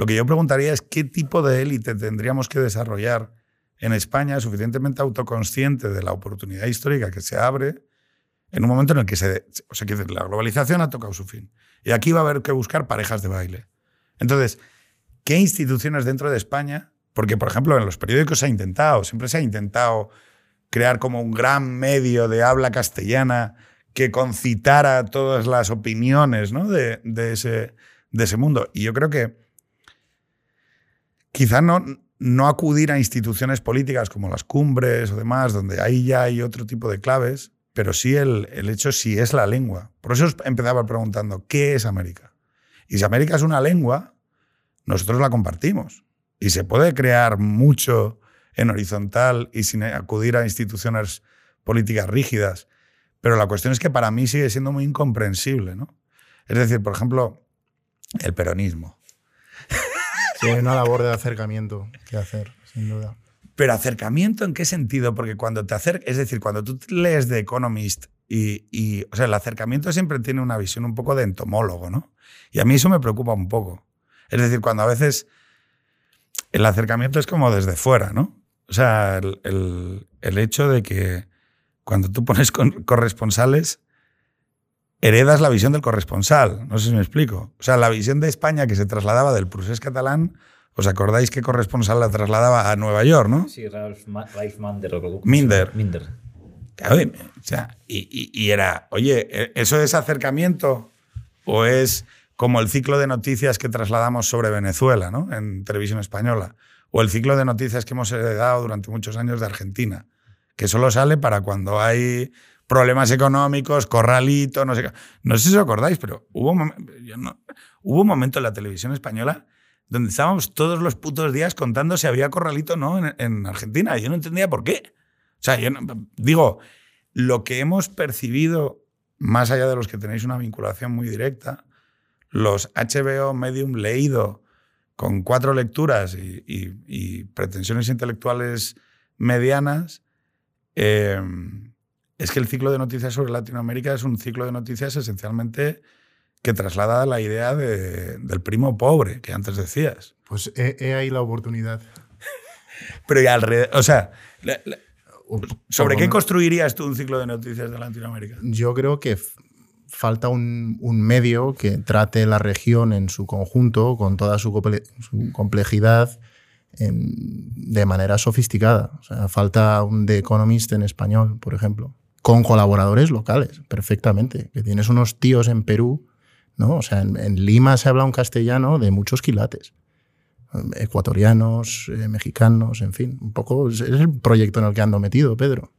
Lo que yo preguntaría es qué tipo de élite tendríamos que desarrollar en España suficientemente autoconsciente de la oportunidad histórica que se abre en un momento en el que se, o sea, decir, la globalización ha tocado su fin. Y aquí va a haber que buscar parejas de baile. Entonces, ¿qué instituciones dentro de España? Porque, por ejemplo, en los periódicos se ha intentado, siempre se ha intentado crear como un gran medio de habla castellana que concitara todas las opiniones de ese, de ese mundo. Y yo creo que quizá no, no acudir a instituciones políticas como las cumbres o demás, donde ahí ya hay otro tipo de claves, pero sí el, el hecho si es la lengua. Por eso empezaba preguntando, ¿qué es América? Y si América es una lengua, nosotros la compartimos. y se puede crear mucho en horizontal y sin acudir a instituciones políticas rígidas. Pero la cuestión es que para mí sigue siendo muy incomprensible, ¿no? Es decir, por ejemplo, el peronismo. Sí, hay una labor de acercamiento que hacer, sin duda. Pero acercamiento en qué sentido? Porque cuando te acercas, es decir, cuando tú lees The Economist y, o sea, el acercamiento siempre tiene una visión un poco de entomólogo, ¿no? Y a mí eso me preocupa un poco. Es decir, cuando a veces el acercamiento es como desde fuera, ¿no? O sea, el, el hecho de que cuando tú pones corresponsales, heredas la visión del corresponsal. No sé si me explico. O sea, la visión de España que se trasladaba del prusés catalán, ¿os acordáis que corresponsal la trasladaba a Nueva York, no? Sí, Ralph, Ralph Minder. Minder. Minder. O sea, y, y, y, era, oye, ¿e-, ¿eso es acercamiento o es como el ciclo de noticias que trasladamos sobre Venezuela, ¿no? En televisión española. O el ciclo de noticias que hemos heredado durante muchos años de Argentina que solo sale para cuando hay problemas económicos, corralito, no sé No sé si os acordáis, pero hubo, no, un momento en la televisión española donde estábamos todos los putos días contando si había corralito o no en, en, Argentina. Yo no entendía por qué. O sea, yo digo, lo que hemos percibido, más allá de los que tenéis una vinculación muy directa, los HBO Medium leído con cuatro lecturas y, y, y pretensiones intelectuales medianas, eh, es que el ciclo de noticias sobre Latinoamérica es un ciclo de noticias esencialmente que traslada la idea de, del primo pobre que antes decías. Pues he, he ahí la oportunidad. <laughs> Pero ya alrededor, o sea, la, la, ¿sobre qué construirías tú un ciclo de noticias de Latinoamérica? Yo creo que falta un, un, medio que trate la región en su conjunto, con toda su, su complejidad, de manera sofisticada. O sea, falta un The Economist en español, por ejemplo, con colaboradores locales, perfectamente. Que tienes unos tíos en Perú, ¿no? O sea, en, en Lima se habla un castellano de muchos quilates. Ecuatorianos, eh, mexicanos, en fin. Un poco es el proyecto en el que ando metido, Pedro.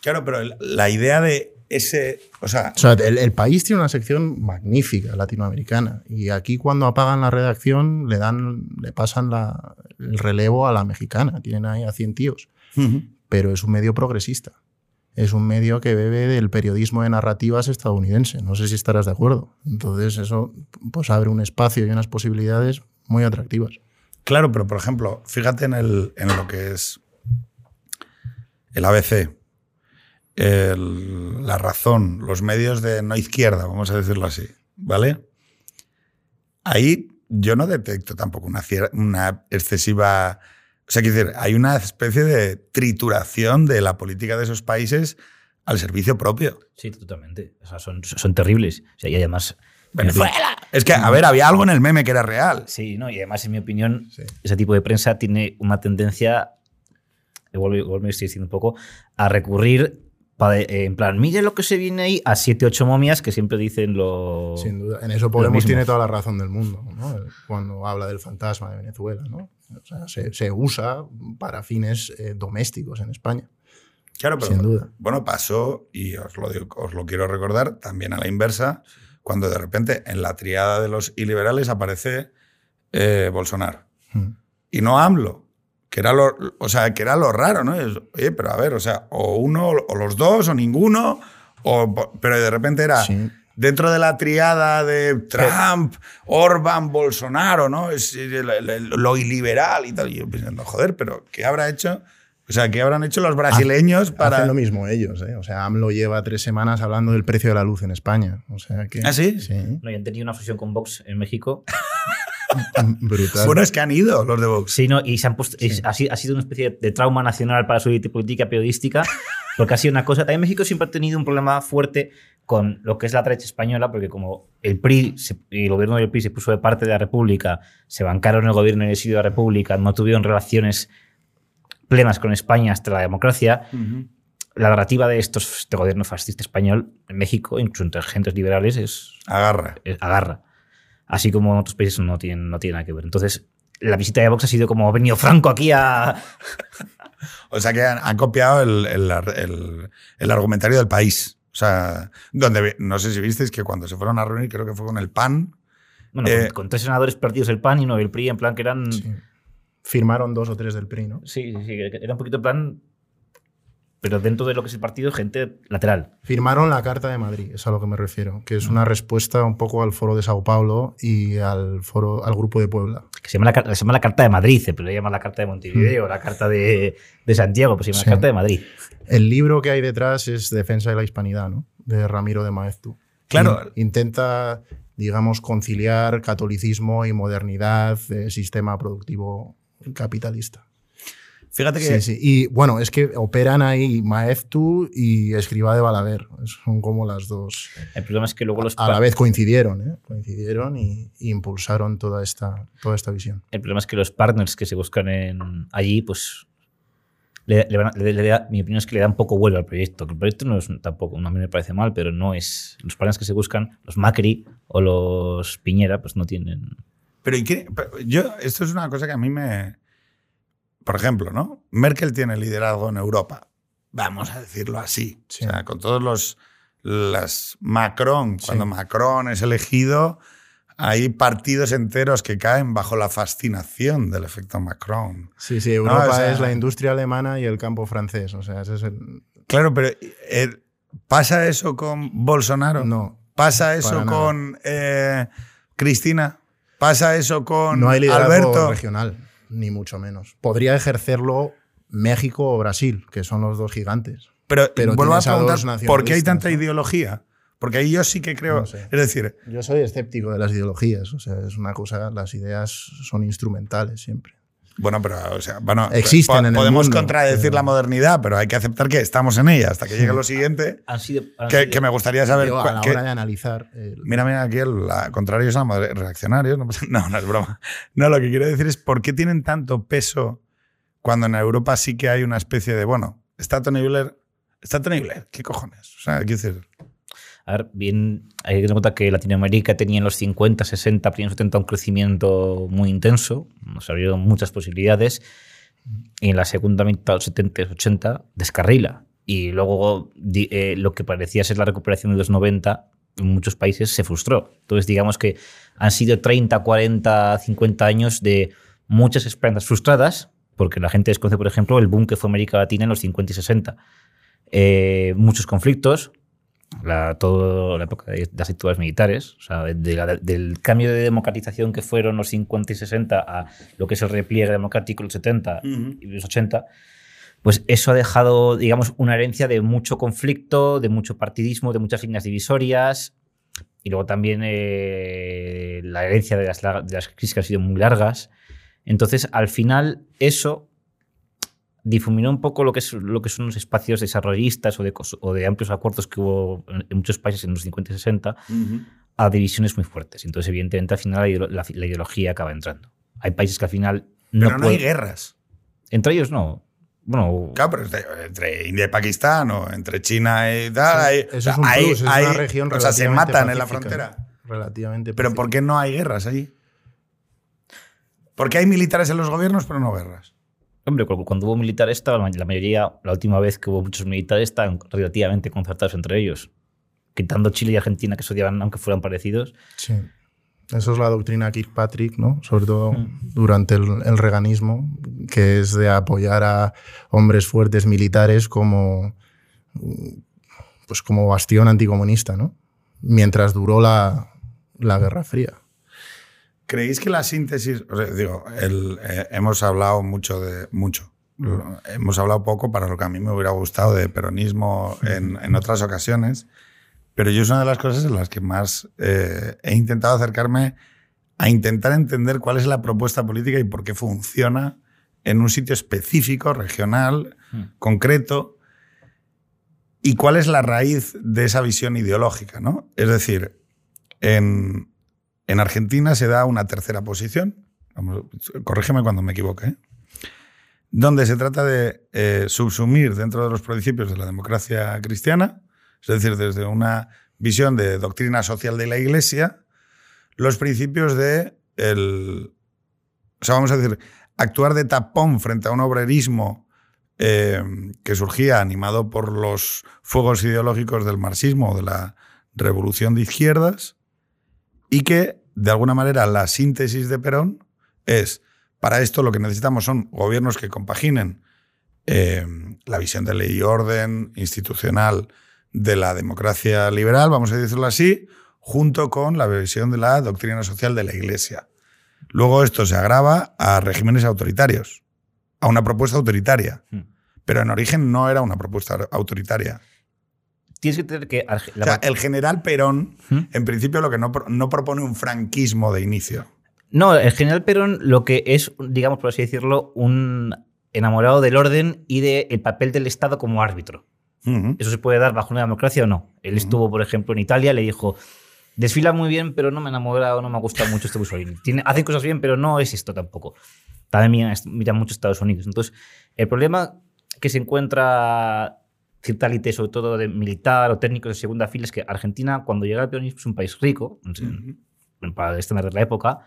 Claro, pero la idea de ese. O sea, o sea el, el, país tiene una sección magnífica latinoamericana. Y aquí, cuando apagan la redacción, le dan, le pasan la, el relevo a la mexicana. Tienen ahí a 100 tíos. Uh -huh. Pero es un medio progresista. Es un medio que bebe del periodismo de narrativas estadounidense. No sé si estarás de acuerdo. Entonces, eso pues abre un espacio y unas posibilidades muy atractivas. Claro, pero por ejemplo, fíjate en, el, en lo que es el ABC el, la razón, los medios de no izquierda, vamos a decirlo así, ¿vale? Ahí yo no detecto tampoco una, una excesiva... O sea, quiero decir, hay una especie de trituración de la política de esos países al servicio propio. Sí, totalmente. O sea, son, son terribles. O sea, y además... ¡Venezuela! Es que, a ver, había algo en el meme que era real. Sí, no, y además, en mi opinión, sí. ese tipo de prensa tiene una tendencia, igual me estoy diciendo un poco, a recurrir eh, en plan, mire lo que se viene ahí a 7, 8 momias que siempre dicen lo. Sin duda. En eso Podemos tiene toda la razón del mundo, ¿no? Cuando habla del fantasma de Venezuela, ¿no? O sea, se, se usa para fines eh, domésticos en España. Claro, pero. Sin duda. Bueno, pasó, y os lo, digo, os lo quiero recordar, también a la inversa, cuando de repente en la triada de los iliberales aparece eh, Bolsonaro. Hmm. Y no AMLO, que era lo, o sea, que era lo raro, ¿no? Es, oye, pero a ver, o sea, o uno, o los dos, o ninguno, o, pero de repente era sí. dentro de la triada de Trump, Orban, Bolsonaro, ¿no? Es lo iliberal y tal. Y yo pensando, joder, pero ¿qué habrá hecho? O sea, ¿qué habrán hecho los brasileños Hacen para...? lo mismo ellos, ¿eh? O sea, AMLO lleva tres semanas hablando del precio de la luz en España. O sea que... ¿Ah, sí? Sí. No, y han tenido una fusión con Vox en México. <laughs> <laughs> Brutal. Bueno, es que han ido los de Vox. Sí, no, y se han puesto, sí. ha, ha, sido una especie de trauma nacional para su política periodística, <laughs> porque ha sido una cosa. También México siempre ha tenido un problema fuerte con lo que es la derecha española, porque como el PRI se, el gobierno del PRI se puso de parte de la República, se bancaron el gobierno en el exilio de la República, no tuvieron relaciones plenas con España hasta la democracia. Uh -huh. La narrativa de estos, este gobierno fascista español en México, incluso entre agentes liberales, es. Agarra. Es, agarra así como en otros países no tienen, no tiene nada que ver. Entonces, la visita de Vox ha sido como ha venido Franco aquí a... <laughs> o sea que han, han copiado el, el, el, el, argumentario del país. O sea, donde no sé si visteis que cuando se fueron a reunir, creo que fue con el PAN. Bueno, eh, con, con, tres senadores perdidos el PAN y no el PRI, en plan que eran... Sí. Firmaron dos o tres del PRI, ¿no? Sí, sí, sí. Era un poquito en plan. Pero dentro de lo que es el partido, gente lateral. Firmaron la Carta de Madrid, es a lo que me refiero, que es una respuesta un poco al foro de Sao Paulo y al foro, al grupo de Puebla. Que se llama la, se llama la Carta de Madrid, pero le llaman la Carta de Montevideo, la Carta de, de Santiago, pues se llama Sí. la Carta de Madrid. El libro que hay detrás es Defensa de la Hispanidad, ¿no? De Ramiro de Maeztu. Claro. In- intenta, digamos, conciliar catolicismo y modernidad de sistema productivo capitalista. Fíjate que Sí, sí. Y bueno, es que operan ahí Maeztu y Escribá de Balaguer. Son como las dos. El problema es que luego los. A la vez coincidieron, ¿eh? Coincidieron y, y impulsaron toda esta, toda esta visión. El problema es que los partners que se buscan en, allí, pues. Le, le van a- le- le da- mi opinión es que le dan poco vuelo al proyecto. Que el proyecto no es tampoco, no, a mí me parece mal, pero no es. Los partners que se buscan, los Macri o los Piñera, pues no tienen. Pero ¿y qué? Pero yo, esto es una cosa que a mí me. Por ejemplo, ¿no? Merkel tiene liderazgo en Europa. Vamos a decirlo así. Sí. O sea, con todos los. Las Macron, Sí. cuando Macron es elegido, hay partidos enteros que caen bajo la fascinación del efecto Macron. Sí, sí, Europa o sea- es la industria alemana y el campo francés. O sea, ese es el. Claro, pero eh, ¿pasa eso con Bolsonaro? No. ¿Pasa eso con eh, Cristina? ¿Pasa eso con No hay liderazgo Alberto? regional, ni mucho menos. Podría ejercerlo México o Brasil, que son los dos gigantes. Pero, Pero vuelvo a preguntar, ¿por qué hay tanta ¿no? ideología? Porque ahí yo sí que creo, No sé. es decir, Yo soy escéptico de las ideologías. O sea, es una cosa, las ideas son instrumentales siempre. Bueno, pero, o sea, bueno, Existen po- en el podemos mundo, contradecir pero- la modernidad, pero hay que aceptar que estamos en ella hasta que llegue lo siguiente, Han sido. han que, sido- que me gustaría saber. Digo, a la que- hora de analizar. el- Mira, mira, aquí el la- contrarios a reaccionarios. <laughs> No, no es broma. No, lo que quiero decir es por qué tienen tanto peso cuando en Europa sí que hay una especie de, bueno, está Tony Blair, está Tony Blair, ¿qué cojones? O sea, quiero decir, A ver, bien, hay que tener en cuenta que Latinoamérica tenía en los 50, 60, primeros 70 un crecimiento muy intenso, nos abrieron muchas posibilidades, y en la segunda mitad de los 70, 80 descarrila. Y luego eh, lo que parecía ser la recuperación de los 90 en muchos países se frustró. Entonces, digamos que han sido 30, 40, 50 años de muchas esperanzas frustradas, porque la gente desconoce, por ejemplo, el boom que fue América Latina en los 50 y 60. Eh, muchos conflictos, la, toda la época de las dictaduras militares, o sea, de la- del cambio de democratización que fueron los 50 y 60 a lo que es el repliegue democrático en los 70 y los 80, pues eso ha dejado, digamos, una herencia de mucho conflicto, de mucho partidismo, de muchas líneas divisorias. Y luego también eh, la herencia de las, de las crisis que han sido muy largas. Entonces, al final, eso difuminó un poco lo que, es, lo que son los espacios desarrollistas o de, cos- o de amplios acuerdos que hubo en, en muchos países en los 50 y 60 a divisiones muy fuertes. Entonces, evidentemente, al final la, ideo- la- la ideología acaba entrando. Hay países que al final no, pero no hay guerras. Entre ellos no. Bueno, Claro, pero entre, entre India y Pakistán o entre China y tal, Sí, hay, eso es un hay- plus, es hay- una región o sea, se matan en la frontera. Relativamente. Pero ¿por qué no hay guerras allí? Porque hay militares en los gobiernos, pero no guerras. Hombre, cu- cuando hubo militares, la mayoría, la última vez que hubo muchos militares, estaban relativamente concertados entre ellos. Quitando Chile y Argentina, que se odiaban, aunque fueran parecidos. Sí. Eso es la doctrina Kirkpatrick, ¿no? Sobre todo Mm. durante el, el reganismo, que es de apoyar a hombres fuertes militares como, pues como bastión anticomunista, ¿no? Mientras duró la, la Guerra Fría. ¿Creéis que la síntesis, o sea, digo, el, eh, hemos hablado mucho de, mucho, hemos hablado poco para lo que a mí me hubiera gustado de peronismo en, en otras ocasiones, pero yo es una de las cosas en las que más eh, he intentado acercarme a intentar entender cuál es la propuesta política y por qué funciona en un sitio específico, regional, Mm. concreto, y cuál es la raíz de esa visión ideológica, ¿no? Es decir, en, en Argentina se da una tercera posición, vamos, corrígeme cuando me equivoque, ¿eh? donde se trata de eh, subsumir dentro de los principios de la democracia cristiana, es decir, desde una visión de doctrina social de la Iglesia, los principios de el, o sea, vamos a decir, actuar de tapón frente a un obrerismo eh, que surgía animado por los fuegos ideológicos del marxismo o de la revolución de izquierdas y que, de alguna manera, la síntesis de Perón es para esto lo que necesitamos son gobiernos que compaginen eh, la visión de ley y orden institucional de la democracia liberal, vamos a decirlo así, junto con la visión de la doctrina social de la Iglesia. Luego esto se agrava a regímenes autoritarios, a una propuesta autoritaria. Hmm. Pero en origen no era una propuesta autoritaria. Tienes que tener que. La O sea, el general Perón, ¿Mm? en principio, lo que no, no propone un franquismo de inicio. No, el general Perón lo que es, digamos, por así decirlo, un enamorado del orden y del papel del Estado como árbitro. ¿Eso se puede dar bajo una democracia o no? Él estuvo, por ejemplo, en Italia, le dijo, desfila muy bien, pero no me enamora o no me gusta mucho este Mussolini. <laughs> Tiene, hace cosas bien, pero no es esto tampoco. También mira, mira mucho Estados Unidos. Entonces, el problema que se encuentra cierta élite, sobre todo de militar o técnicos de segunda fila, es que Argentina, cuando llega el peronismo, es un país rico, para el estándar de la época,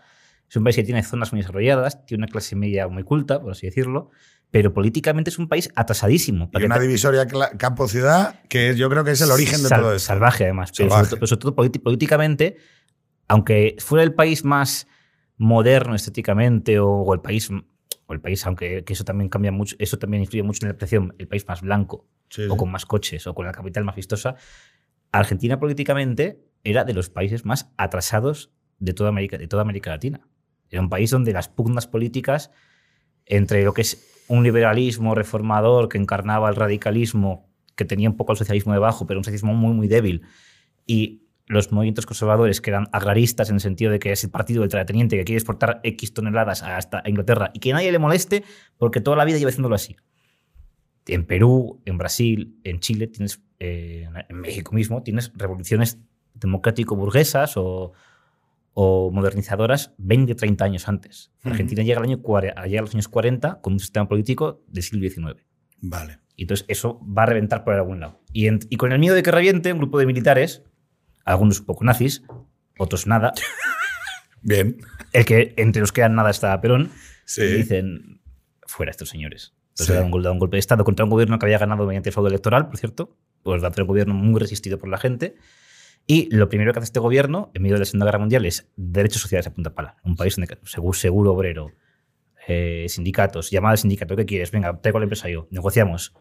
es un país que tiene zonas muy desarrolladas, tiene una clase media muy culta, por así decirlo, pero políticamente es un país atrasadísimo. Y una divisoria campo-ciudad, que yo creo que es el origen de todo esto. Salvaje, además. Pero Salvaje. sobre, todo- pero sobre todo politi- políticamente, aunque fuera el país más moderno estéticamente o, o el país o el país, aunque que eso también cambia mucho, eso también influye mucho en la apreciación, el país más blanco Sí, o con más coches o con la capital más vistosa, Argentina políticamente era de los países más atrasados de toda América, de toda América Latina. Era un país donde las pugnas políticas entre lo que es un liberalismo reformador que encarnaba el radicalismo, que tenía un poco el socialismo debajo, pero un socialismo muy, muy débil, y los movimientos conservadores que eran agraristas en el sentido de que es el partido del terrateniente que quiere exportar X toneladas hasta Inglaterra y que nadie le moleste porque toda la vida lleva haciéndolo así. En Perú, en Brasil, en Chile, tienes, eh, en México mismo, tienes revoluciones democrático-burguesas o, o modernizadoras 20, 30 años antes. Argentina llega, al año, llega a los años 40 con un sistema político del siglo XIX. Vale. Y entonces eso va a reventar por algún lado. Y, en- y con el miedo de que reviente, un grupo de militares, algunos un poco nazis, otros nada, <laughs> Bien. el que entre los que eran nada está Perón, Sí. y dicen, fuera estos señores. Entonces Sí. un, golpe de Estado contra un gobierno que había ganado mediante fraude electoral, por cierto, pues tener un gobierno muy resistido por la gente. Y lo primero que hace este gobierno, en medio de la Segunda Guerra Mundial, es derechos sociales a punta pala. Un país donde seguro, seguro obrero, eh, sindicatos, llamada al sindicato, ¿qué quieres? Venga, traigo al empresario, negociamos.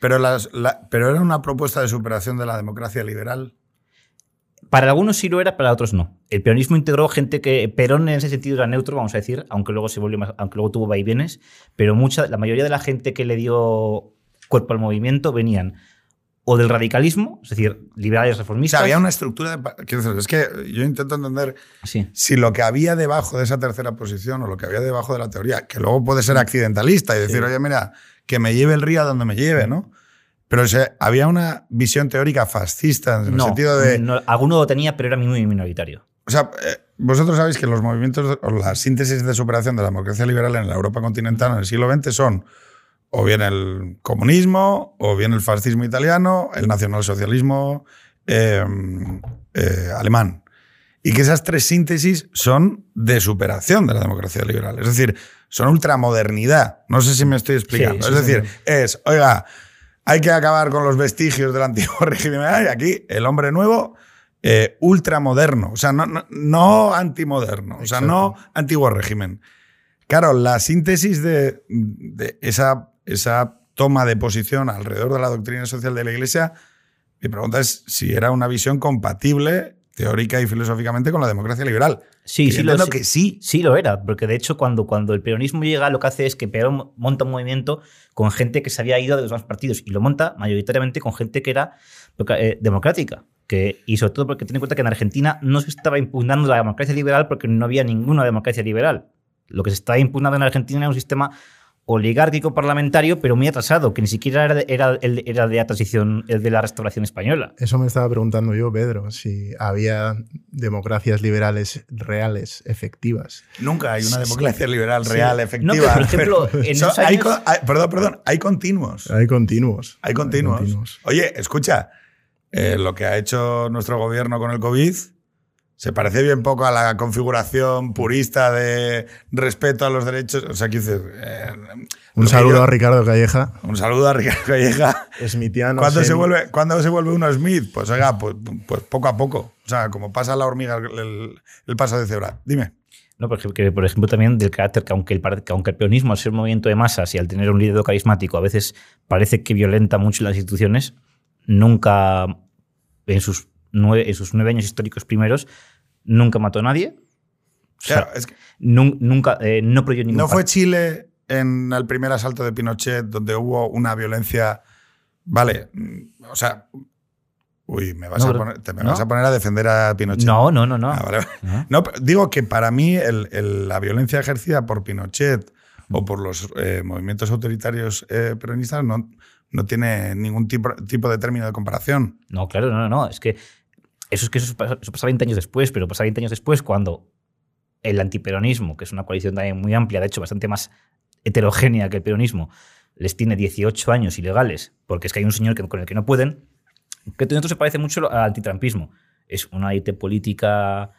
Pero, las, la- pero era una propuesta de superación de la democracia liberal. Para algunos sí lo era, para otros no. El peronismo integró gente que Perón en ese sentido era neutro, vamos a decir, aunque luego se volvió más- aunque luego tuvo vaivenes, pero mucha, la mayoría de la gente que le dio cuerpo al movimiento venían o del radicalismo, es decir, liberales O sea, reformistas. había una estructura de... es que yo intento entender Sí. si lo que había debajo de esa tercera posición o lo que había debajo de la teoría, que luego puede ser accidentalista y decir, oye, mira, que me lleve el río a donde me lleve, ¿no? Pero o sea, había una visión teórica fascista en el sentido de... no, alguno lo tenía, pero era muy minoritario. O sea, eh, vosotros sabéis que los movimientos o las síntesis de superación de la democracia liberal en la Europa continental en el siglo XX son o bien el comunismo, o bien el fascismo italiano, el nacionalsocialismo eh, eh, alemán. Y que esas tres síntesis son de superación de la democracia liberal. Es decir, son ultramodernidad. No sé si me estoy explicando. Sí, es decir, sí. es, oiga, hay que acabar con los vestigios del antiguo <laughs> régimen. Y aquí, el hombre nuevo, eh, ultramoderno. O sea, no, no, no antimoderno. O sea, no antiguo régimen. Claro, la síntesis de, de esa, esa toma de posición alrededor de la doctrina social de la Iglesia, mi pregunta es si era una visión compatible teórica y filosóficamente con la democracia liberal. Sí, sí lo, que sí. sí lo era, porque de hecho cuando, cuando el peronismo llega lo que hace es que Perón monta un movimiento con gente que se había ido de los demás partidos y lo monta mayoritariamente con gente que era eh, democrática. Que, y sobre todo porque ten en cuenta que en Argentina no se estaba impugnando la democracia liberal porque no había ninguna democracia liberal. Lo que se estaba impugnando en Argentina era un sistema oligárquico parlamentario, pero muy atrasado, que ni siquiera era, de- era, el- era de la transición, el de la restauración española. Eso me estaba preguntando yo, Pedro, si había democracias liberales reales, efectivas. Nunca hay una democracia sí. liberal real, efectiva. por ejemplo, Pero- <laughs> en so- esos hay años- hay- perdón, perdón, hay continuos. Hay continuos. Hay continuos. Oye, escucha, eh, lo que ha hecho nuestro gobierno con el COVID se parece bien poco a la configuración purista de respeto a los derechos. O sea, quiero decir, eh, Un que saludo yo- a Ricardo Calleja. Un saludo a Ricardo Calleja. Smitiano. ¿Cuándo se, vuelve, ¿Cuándo se vuelve uno Smith? Pues oiga, pues, pues poco a poco. O sea, como pasa la hormiga el, el paso de cebra. Dime. No, porque, por ejemplo, también del carácter que aunque, el, que aunque el peronismo, al ser un movimiento de masas y al tener un líder carismático, a veces parece que violenta mucho las instituciones, nunca, en sus nueve, en sus nueve años históricos primeros, nunca mató a nadie. Claro, es que nunca, eh, no prohibió ningún ¿No fue Chile en el primer asalto de Pinochet donde hubo una violencia? Vale, mm, o sea, Uy, me vas, No, a, poner, te me ¿no? vas a poner a defender a Pinochet. No, no, no, no. Ah, vale. No. Digo que para mí el- el- la violencia ejercida por Pinochet o por los eh, movimientos autoritarios eh, peronistas no, no tiene ningún tipo, tipo de término de comparación. No, claro, no, no, no. Es que eso es que eso pasa, eso pasa 20 años después, pero pasa 20 años después cuando el antiperonismo, que es una coalición también muy amplia, de hecho bastante más heterogénea que el peronismo, les tiene 18 años ilegales, porque es que hay un señor que- con el que no pueden, que esto se parece mucho al antitrampismo. Es una élite política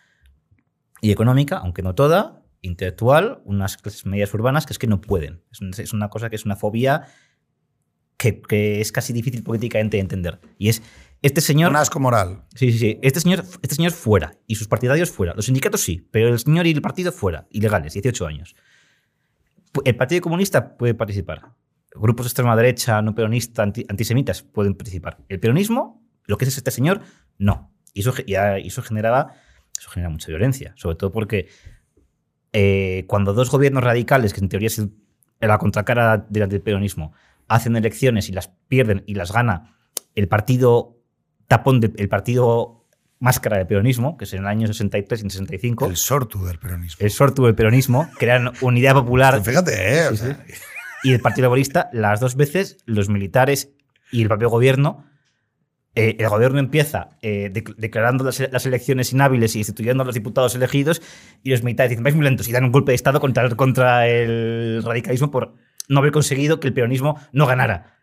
y económica, aunque no toda, intelectual, unas clases medias urbanas que es que no pueden. Es, un- es una cosa que es una fobia que, que es casi difícil políticamente de entender. Y es este señor... Un asco moral. Sí, sí, sí. Este señor, este señor fuera y sus partidarios fuera. Los sindicatos sí, pero el señor y el partido fuera, ilegales, 18 años. El Partido Comunista puede participar. Grupos de extrema derecha, no peronistas, anti- antisemitas pueden participar. El peronismo, lo que es este señor, no. Y eso, ya- y eso generaba eso genera mucha violencia, sobre todo porque eh, cuando dos gobiernos radicales, que en teoría es el- la contracara del antiperonismo, hacen elecciones y las pierden y las gana el partido tapón, de- el partido máscara del peronismo, que es en el año 63 y en 65, El el, sortu del peronismo. sortu del peronismo, crean Unidad Popular Fíjate, ¿eh? Sí, sea, y el Partido Laborista, las dos veces, los militares y el propio gobierno, eh, el gobierno empieza eh, dec- declarando las, las elecciones inhábiles y destituyendo a los diputados elegidos, y los militares dicen, vais muy lentos, y dan un golpe de Estado contra, el- contra el radicalismo por no haber conseguido que el peronismo no ganara.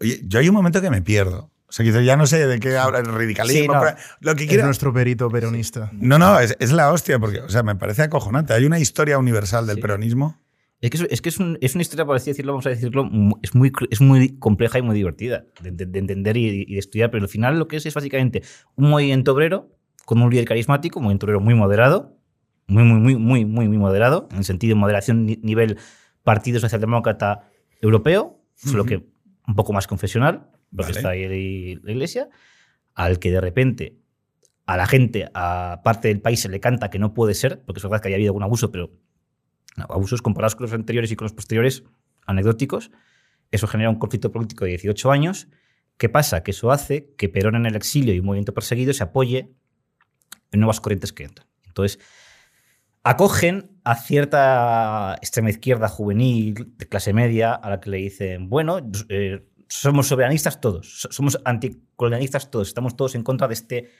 Oye, yo hay un momento que me pierdo. O sea, que ya no sé de qué habla el radicalismo. Sí, no. pero Lo que Es quiero. nuestro perito peronista. No, no, es, es la hostia, porque, o sea, me parece acojonante. Hay una historia universal del Sí. peronismo. Es que, es, es que es, un- es una historia, por así decirlo, vamos a decirlo, es muy, es muy compleja y muy divertida de, de- de entender y, y de estudiar, pero al final lo que es es básicamente un movimiento obrero con un líder carismático, un movimiento obrero muy moderado, muy, muy, muy, muy, muy, muy moderado, en el sentido de moderación ni- nivel Partido Socialdemócrata Europeo, solo Ujú. que un poco más confesional, porque Vale. está ahí la iglesia, al que de repente a la gente, a parte del país, se le canta que no puede ser, porque es verdad que haya habido algún abuso, pero no, abusos comparados con los anteriores y con los posteriores, anecdóticos. Eso genera un conflicto político de 18 años. ¿Qué pasa? Que eso hace que Perón en el exilio y un movimiento perseguido se apoye en nuevas corrientes que entran. Entonces, acogen a cierta extrema izquierda juvenil de clase media a la que le dicen, bueno, eh, somos soberanistas todos, so- somos anticolonialistas todos, estamos todos en contra de, este,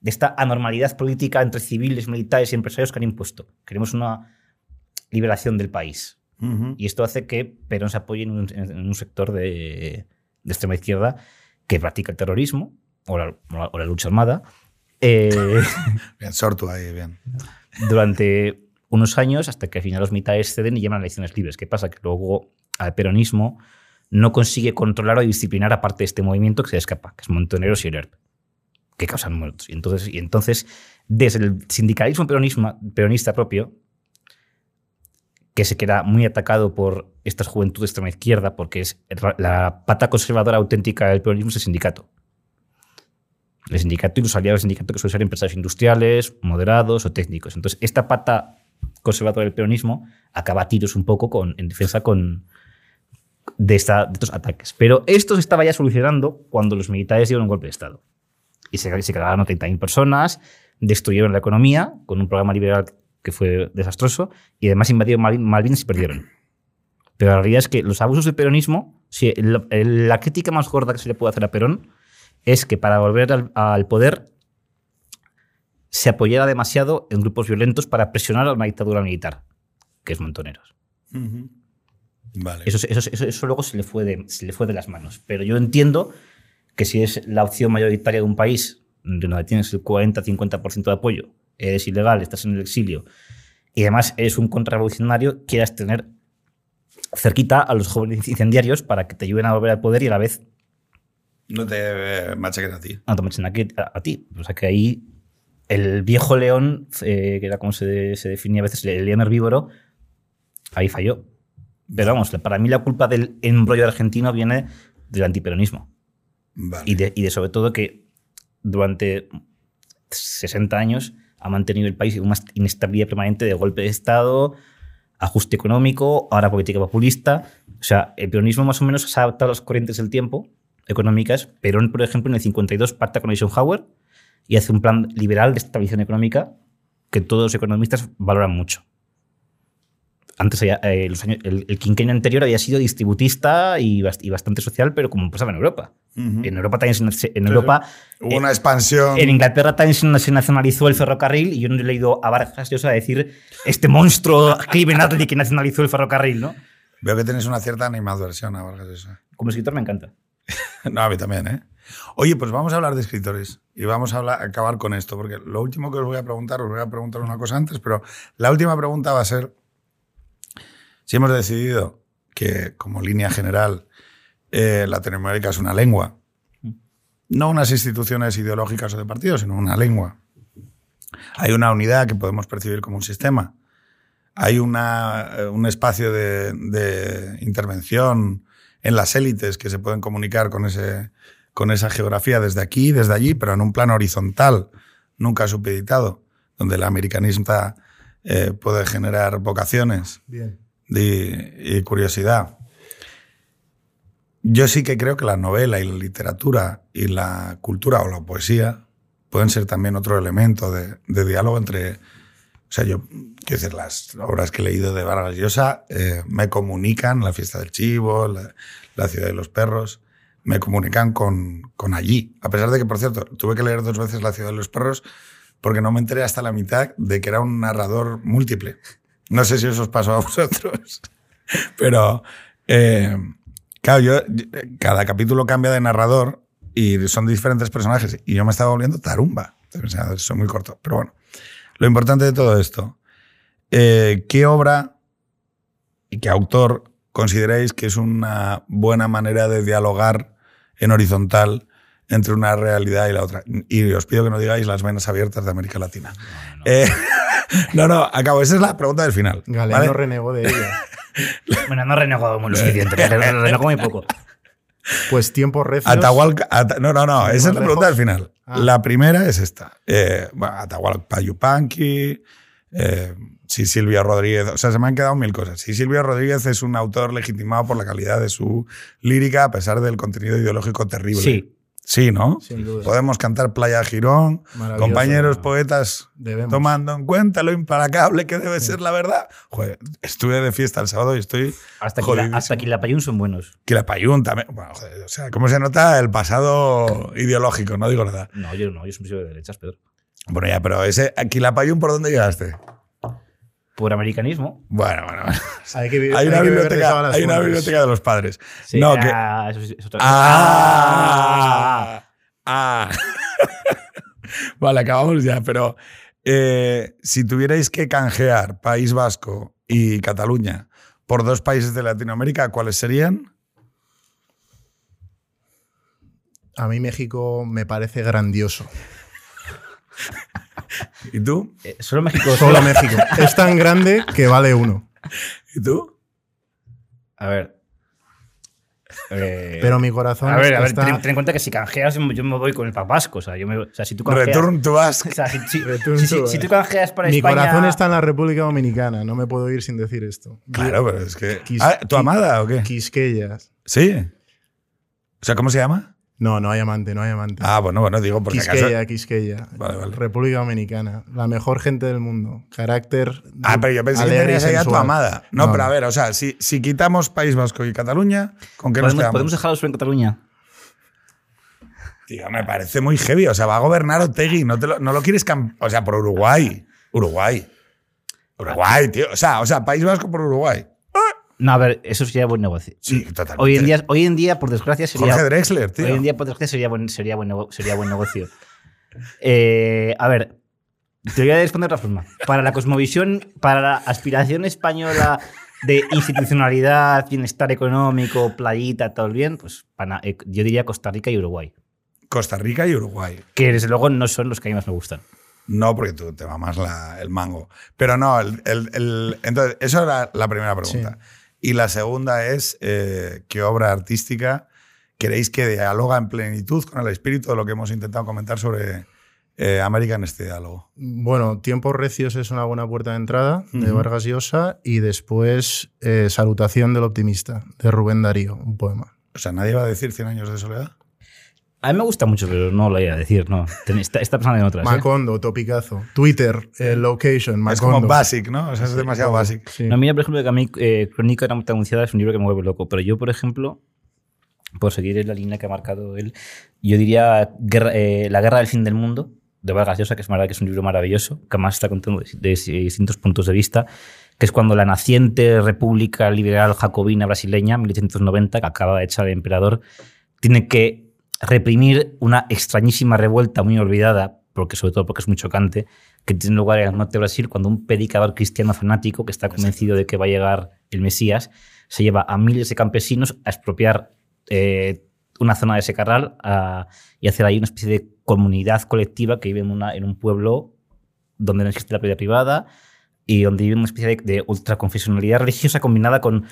de esta anormalidad política entre civiles, militares y empresarios que han impuesto. Queremos una liberación del país. Ujú. Y esto hace que Perón se apoye en un, en un sector de, de extrema izquierda que practica el terrorismo o la, o la lucha armada eh, <laughs> Bien, sortu ahí, bien. durante unos años hasta que al final los militares ceden y llaman a elecciones libres. ¿Qué pasa? Que luego al peronismo no consigue controlar o disciplinar a parte de este movimiento que se escapa, que es Montoneros y el ERP, que causan muertos. Y entonces, y entonces desde el sindicalismo peronista propio, que se queda muy atacado por estas juventudes de extrema izquierda, porque es la pata conservadora auténtica del peronismo es el sindicato. El sindicato y los aliados del sindicato que suelen ser empresarios industriales, moderados o técnicos. Entonces, esta pata conservadora del peronismo acaba a tiros un poco con, en defensa con, de, estos ataques. Pero esto se estaba ya solucionando cuando los militares dieron un golpe de Estado. Y se, cargaron a 30.000 personas, destruyeron la economía con un programa liberal que fue desastroso y además invadieron Mal- Malvinas y perdieron. Pero la realidad es que los abusos del peronismo, la crítica más gorda que se le puede hacer a Perón es que para volver al, poder se apoyara demasiado en grupos violentos para presionar a una dictadura militar, que es Montoneros. Ujú. Vale. Eso, eso, eso, eso luego se le, fue de, se le fue de las manos. Pero yo entiendo que si es la opción mayoritaria de un país donde tienes el 40-50% de apoyo, eres ilegal, estás en el exilio y además eres un contrarrevolucionario, quieras tener cerquita a los jóvenes incendiarios para que te ayuden a volver al poder y a la vez No te machaquen a ti. no te echen aquí a, a ti. O sea que ahí el viejo león, eh, que era como se, se definía a veces, el león herbívoro, ahí falló. Pero vamos, para mí la culpa del embrollo argentino viene del antiperonismo. Vale. Y, de, y de sobre todo que durante 60 años ha mantenido el país en una inestabilidad permanente de golpe de Estado, ajuste económico, ahora política populista. O sea, el peronismo más o menos se ha adaptado a las corrientes del tiempo económicas. Perón, por ejemplo, en el 52 pacta con Eisenhower y hace un plan liberal de estabilización económica que todos los economistas valoran mucho. Antes, había, eh, los años- el, el quinquenio anterior había sido distributista y, bast- y bastante social, pero como pasaba en Europa. Ujú. En Europa también se, en Europa, Hubo una expansión. en Inglaterra también se nacionalizó el ferrocarril y yo no he leído a Vargas Llosa decir este monstruo criminal que nacionalizó el ferrocarril, ¿no? Veo que tienes una cierta animadversión a Vargas Llosa. Como escritor me encanta. <laughs> No, a mí también, ¿eh? Oye, pues vamos a hablar de escritores y vamos a hablar- acabar con esto, porque lo último que os voy a preguntar, os voy a preguntar una cosa antes, pero la última pregunta va a ser si hemos decidido que, como línea general, eh, Latinoamérica es una lengua, no unas instituciones ideológicas o de partidos, sino una lengua. Hay una unidad que podemos percibir como un sistema. Hay eh, un espacio de, intervención en las élites que se pueden comunicar con, ese, con esa geografía desde aquí desde allí, pero en un plano horizontal, nunca supeditado, donde el americanista eh, puede generar vocaciones Bien. De- y curiosidad. Yo sí que creo que la novela y la literatura y la cultura o la poesía pueden ser también otro elemento de, de diálogo entre... O sea, yo, quiero decir, las obras que he leído de Vargas Llosa eh, me comunican, La fiesta del chivo, la, la ciudad de los perros, me comunican con, con allí. A pesar de que, por cierto, tuve que leer dos veces La ciudad de los perros porque no me enteré hasta la mitad de que era un narrador múltiple. No sé si eso os pasó a <laughs> vosotros, pero eh, claro, yo, cada capítulo cambia de narrador y son diferentes personajes y yo me estaba volviendo tarumba. O sea, soy muy corto, pero bueno. Lo importante de todo esto, eh, ¿qué obra y qué autor consideráis que es una buena manera de dialogar en horizontal entre una realidad y la otra? Y os pido que no digáis las venas abiertas de América Latina. No, no. Eh, <laughs> no, no, acabo. Esa es la pregunta del final. Galeano ¿vale? renegó de ella. <laughs> Bueno, no he renegado muy lo suficiente, re- <laughs> renegó muy poco. Pues tiempos recios. Atahualca. Ata- no, no, no. Esa es la pregunta del final. Ah. La primera es esta. Eh, bueno, Atahualpa Yupanqui. Eh, si Silvio Rodríguez. O sea, se me han quedado mil cosas. Si Silvio Rodríguez es un autor legitimado por la calidad de su lírica, a pesar del contenido ideológico terrible. Sí. Sí, ¿no? Sin duda. Podemos cantar Playa Girón, compañeros poetas Debemos. tomando en cuenta lo implacable que debe ser la verdad. Joder, estuve de fiesta el sábado y estoy Hasta aquí, la, hasta aquí la Payún son buenos. Que la Payún también. Bueno, joder, o sea, ¿cómo se nota el pasado ideológico? No digo nada. No, yo no, yo soy de derechas, Pedro. Bueno, ya, pero ese aquí la Payún, ¿por dónde llegaste? Por americanismo. Bueno, bueno, bueno. <laughs> Hay, que, vi- Hay hay una que beber de biblioteca, hay una biblioteca de los padres. Sí, no, que. ah, eso sí, es otra Ah, ah. <laughs> vale, acabamos ya, pero eh, si tuvierais que canjear País Vasco y Cataluña por dos países de Latinoamérica, ¿cuáles serían? A mí México me parece grandioso. <laughs> ¿Y tú? Eh, Solo México. Solo México. Es tan grande que vale uno. ¿Y tú? A ver. Eh, Pero mi corazón a ver, a ver, está... ten, ten en cuenta que si canjeas, yo me voy con el papasco. O sea, yo me, o sea si tú canjeas. Return to Ask. O sea, si, si- Return si- to- si tú canjeas para Mi España. corazón está en la República Dominicana. No me puedo ir sin decir esto. Claro, pero es que. Quis- Ah, ¿Tu amada o qué? Quisqueyas. Sí. O sea, ¿cómo se llama? No, no hay amante, no hay amante. Ah, bueno, bueno, digo, porque acaso. Quisqueya, Quisqueya. Vale, vale. República Dominicana. La mejor gente del mundo. Carácter. Ah, pero yo pensé que tenías ahí a tu amada. No, pero a ver, o sea, si, si quitamos País Vasco y Cataluña, ¿con qué nos ¿Podemos, quedamos? podemos dejarlo solo en Cataluña. Tío, me parece muy heavy. O sea, va a gobernar Otegui. No, te lo, no lo quieres... O sea, por Uruguay. Uruguay. Uruguay, tío. O sea, o sea, País Vasco por Uruguay. No, a ver, eso sería buen negocio. Sí, totalmente. Hoy en día, hoy en día por desgracia, sería. Jorge Drexler, tío. Hoy en día, por desgracia, sería buen, sería buen, nego- sería buen negocio. <laughs> Eh, a ver, te voy a responder de otra forma. Para la cosmovisión, para la aspiración española de institucionalidad, bienestar económico, playita, todo bien, pues eh, yo diría Costa Rica y Uruguay. Costa Rica y Uruguay. Que desde luego no son los que a mí más me gustan. No, porque tú te va más la- el mango. Pero no, el, el- el- entonces, eso era la primera pregunta. Y la segunda es, eh, ¿qué obra artística queréis que dialoga en plenitud con el espíritu de lo que hemos intentado comentar sobre eh, América en este diálogo? Bueno, Tiempos Recios es una buena puerta de entrada de Ujú. Vargas Llosa y después eh, Salutación del Optimista de Rubén Darío, un poema. O sea, nadie va a decir 100 años de soledad. A mí me gusta mucho, pero no lo voy a decir, no. Está, está pensando en otras. ¿eh? Macondo, topicazo. Twitter, eh, location, Es Macondo. como basic, ¿no? O sea, es demasiado basic. Sí. No, mira, por ejemplo, que a mí eh, Crónica de una muerte anunciada es un libro que me vuelve loco, pero yo, por ejemplo, por seguir la línea que ha marcado él, yo diría Guerra- eh, La guerra del fin del mundo, de Vargas Llosa, que es, que es un libro maravilloso, que además está contando de, de distintos puntos de vista, que es cuando la naciente República Liberal Jacobina Brasileña, 1890, que acaba de echar al emperador, tiene que reprimir una extrañísima revuelta muy olvidada, porque sobre todo porque es muy chocante, que tiene lugar en el norte de Brasil cuando un predicador cristiano fanático que está convencido de que va a llegar el Mesías se lleva a miles de campesinos a expropiar eh, una zona de secarral a- y hacer ahí una especie de comunidad colectiva que vive en, una, en un pueblo donde no existe la propiedad privada y donde vive una especie de, de ultraconfesionalidad religiosa combinada con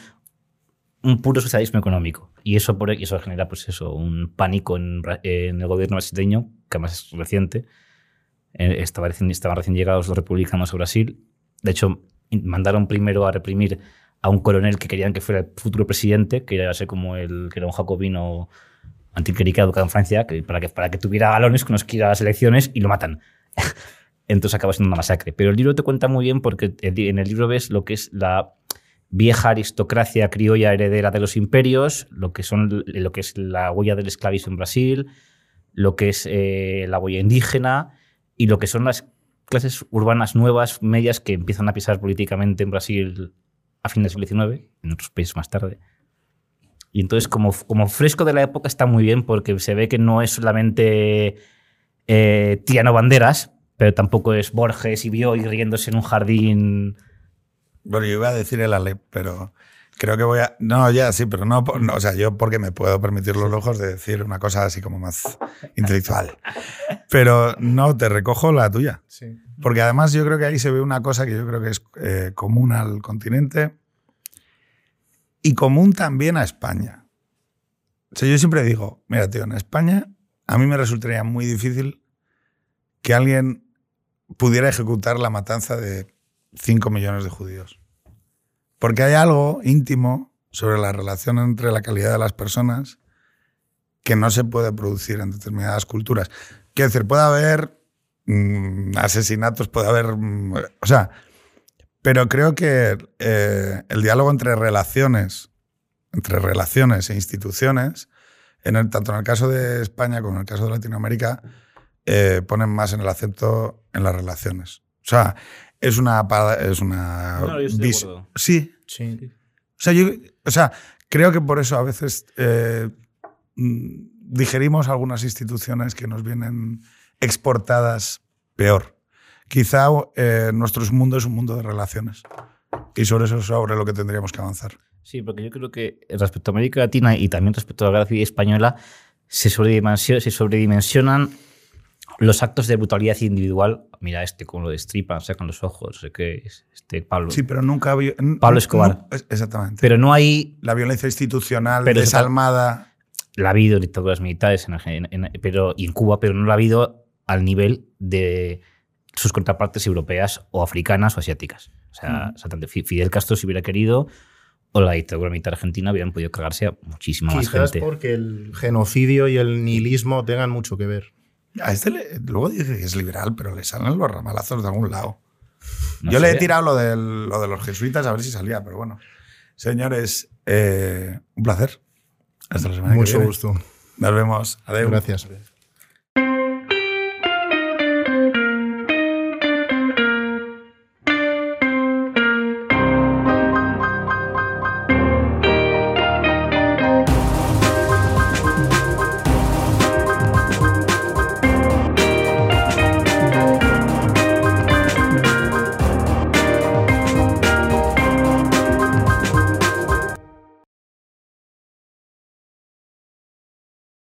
un puro socialismo económico. Y eso, por, eso genera pues eso, un pánico en, el gobierno brasileño, que además es reciente. Eh, estaba recién- estaban recién llegados los republicanos a Brasil. De hecho, mandaron primero a reprimir a un coronel que querían que fuera el futuro presidente, que iba a ser como el que era un jacobino anticlerical educado en Francia, que, para, que, para que tuviera galones que nos quiera las elecciones y lo matan. <laughs> Entonces acaba siendo una masacre. Pero el libro te cuenta muy bien porque li- en el libro ves lo que es la vieja aristocracia criolla heredera de los imperios, lo que, son, lo que es la huella del esclavismo en Brasil, lo que es eh, la huella indígena y lo que son las clases urbanas nuevas, medias, que empiezan a pisar políticamente en Brasil a fines del siglo XIX, en otros países más tarde. Y entonces, como, como fresco de la época, está muy bien porque se ve que no es solamente eh, Tiano Banderas, pero tampoco es Borges y Bioy riéndose en un jardín. Bueno, yo iba a decir el Alep, pero creo que voy a. No, ya sí, pero no, no, O sea, yo porque me puedo permitir los lujos de decir una cosa así como más intelectual. Pero no, te recojo la tuya. Sí. Porque además yo creo que ahí se ve una cosa que yo creo que es eh, común al continente y común también a España. O sea, yo siempre digo, mira, tío, en España a mí me resultaría muy difícil que alguien pudiera ejecutar la matanza de 5 millones de judíos. Porque hay algo íntimo sobre la relación entre la calidad de las personas que no se puede producir en determinadas culturas. Quiero decir, puede haber mm, asesinatos, puede haber... mm, o sea, pero creo que eh, el diálogo entre relaciones, entre relaciones e instituciones, en tanto en el caso de España como en el caso de Latinoamérica, eh, ponen más en el acento en las relaciones. O sea, es una... Es una No, yo estoy de sí, Sí. o sea, yo, o sea, creo que por eso a veces eh, mm, digerimos algunas instituciones que nos vienen exportadas peor. Quizá eh, nuestro mundo es un mundo de relaciones. Y sobre eso es sobre lo que tendríamos que avanzar. Sí, porque yo creo que respecto a América Latina y también respecto a la Civil Española, se sobredimensionan los actos de brutalidad individual. Mira, este con lo destripa, sacan los ojos, sé qué es, este Pablo. Sí, pero nunca había. Pablo Escobar. no, exactamente. Pero no hay la violencia institucional Pero desalmada. la ha habido en dictaduras militares en, Argen- en- pero, y en Cuba, pero no la ha habido al nivel de sus contrapartes europeas o africanas o asiáticas. O sea, o sea, Fi- Fidel Castro, si hubiera querido, o la dictadura militar argentina, hubieran podido cargarse a muchísima más Quizás gente. porque el genocidio y el nihilismo tengan mucho que ver. A este le- luego dice que es liberal, pero le salen los ramalazos de algún lado. No Yo le he tirado lo, del- lo de los jesuitas a ver si salía, pero bueno. Señores, eh, un placer. Hasta la semana que Mucho viene. gusto. Nos vemos. Adiós. Gracias.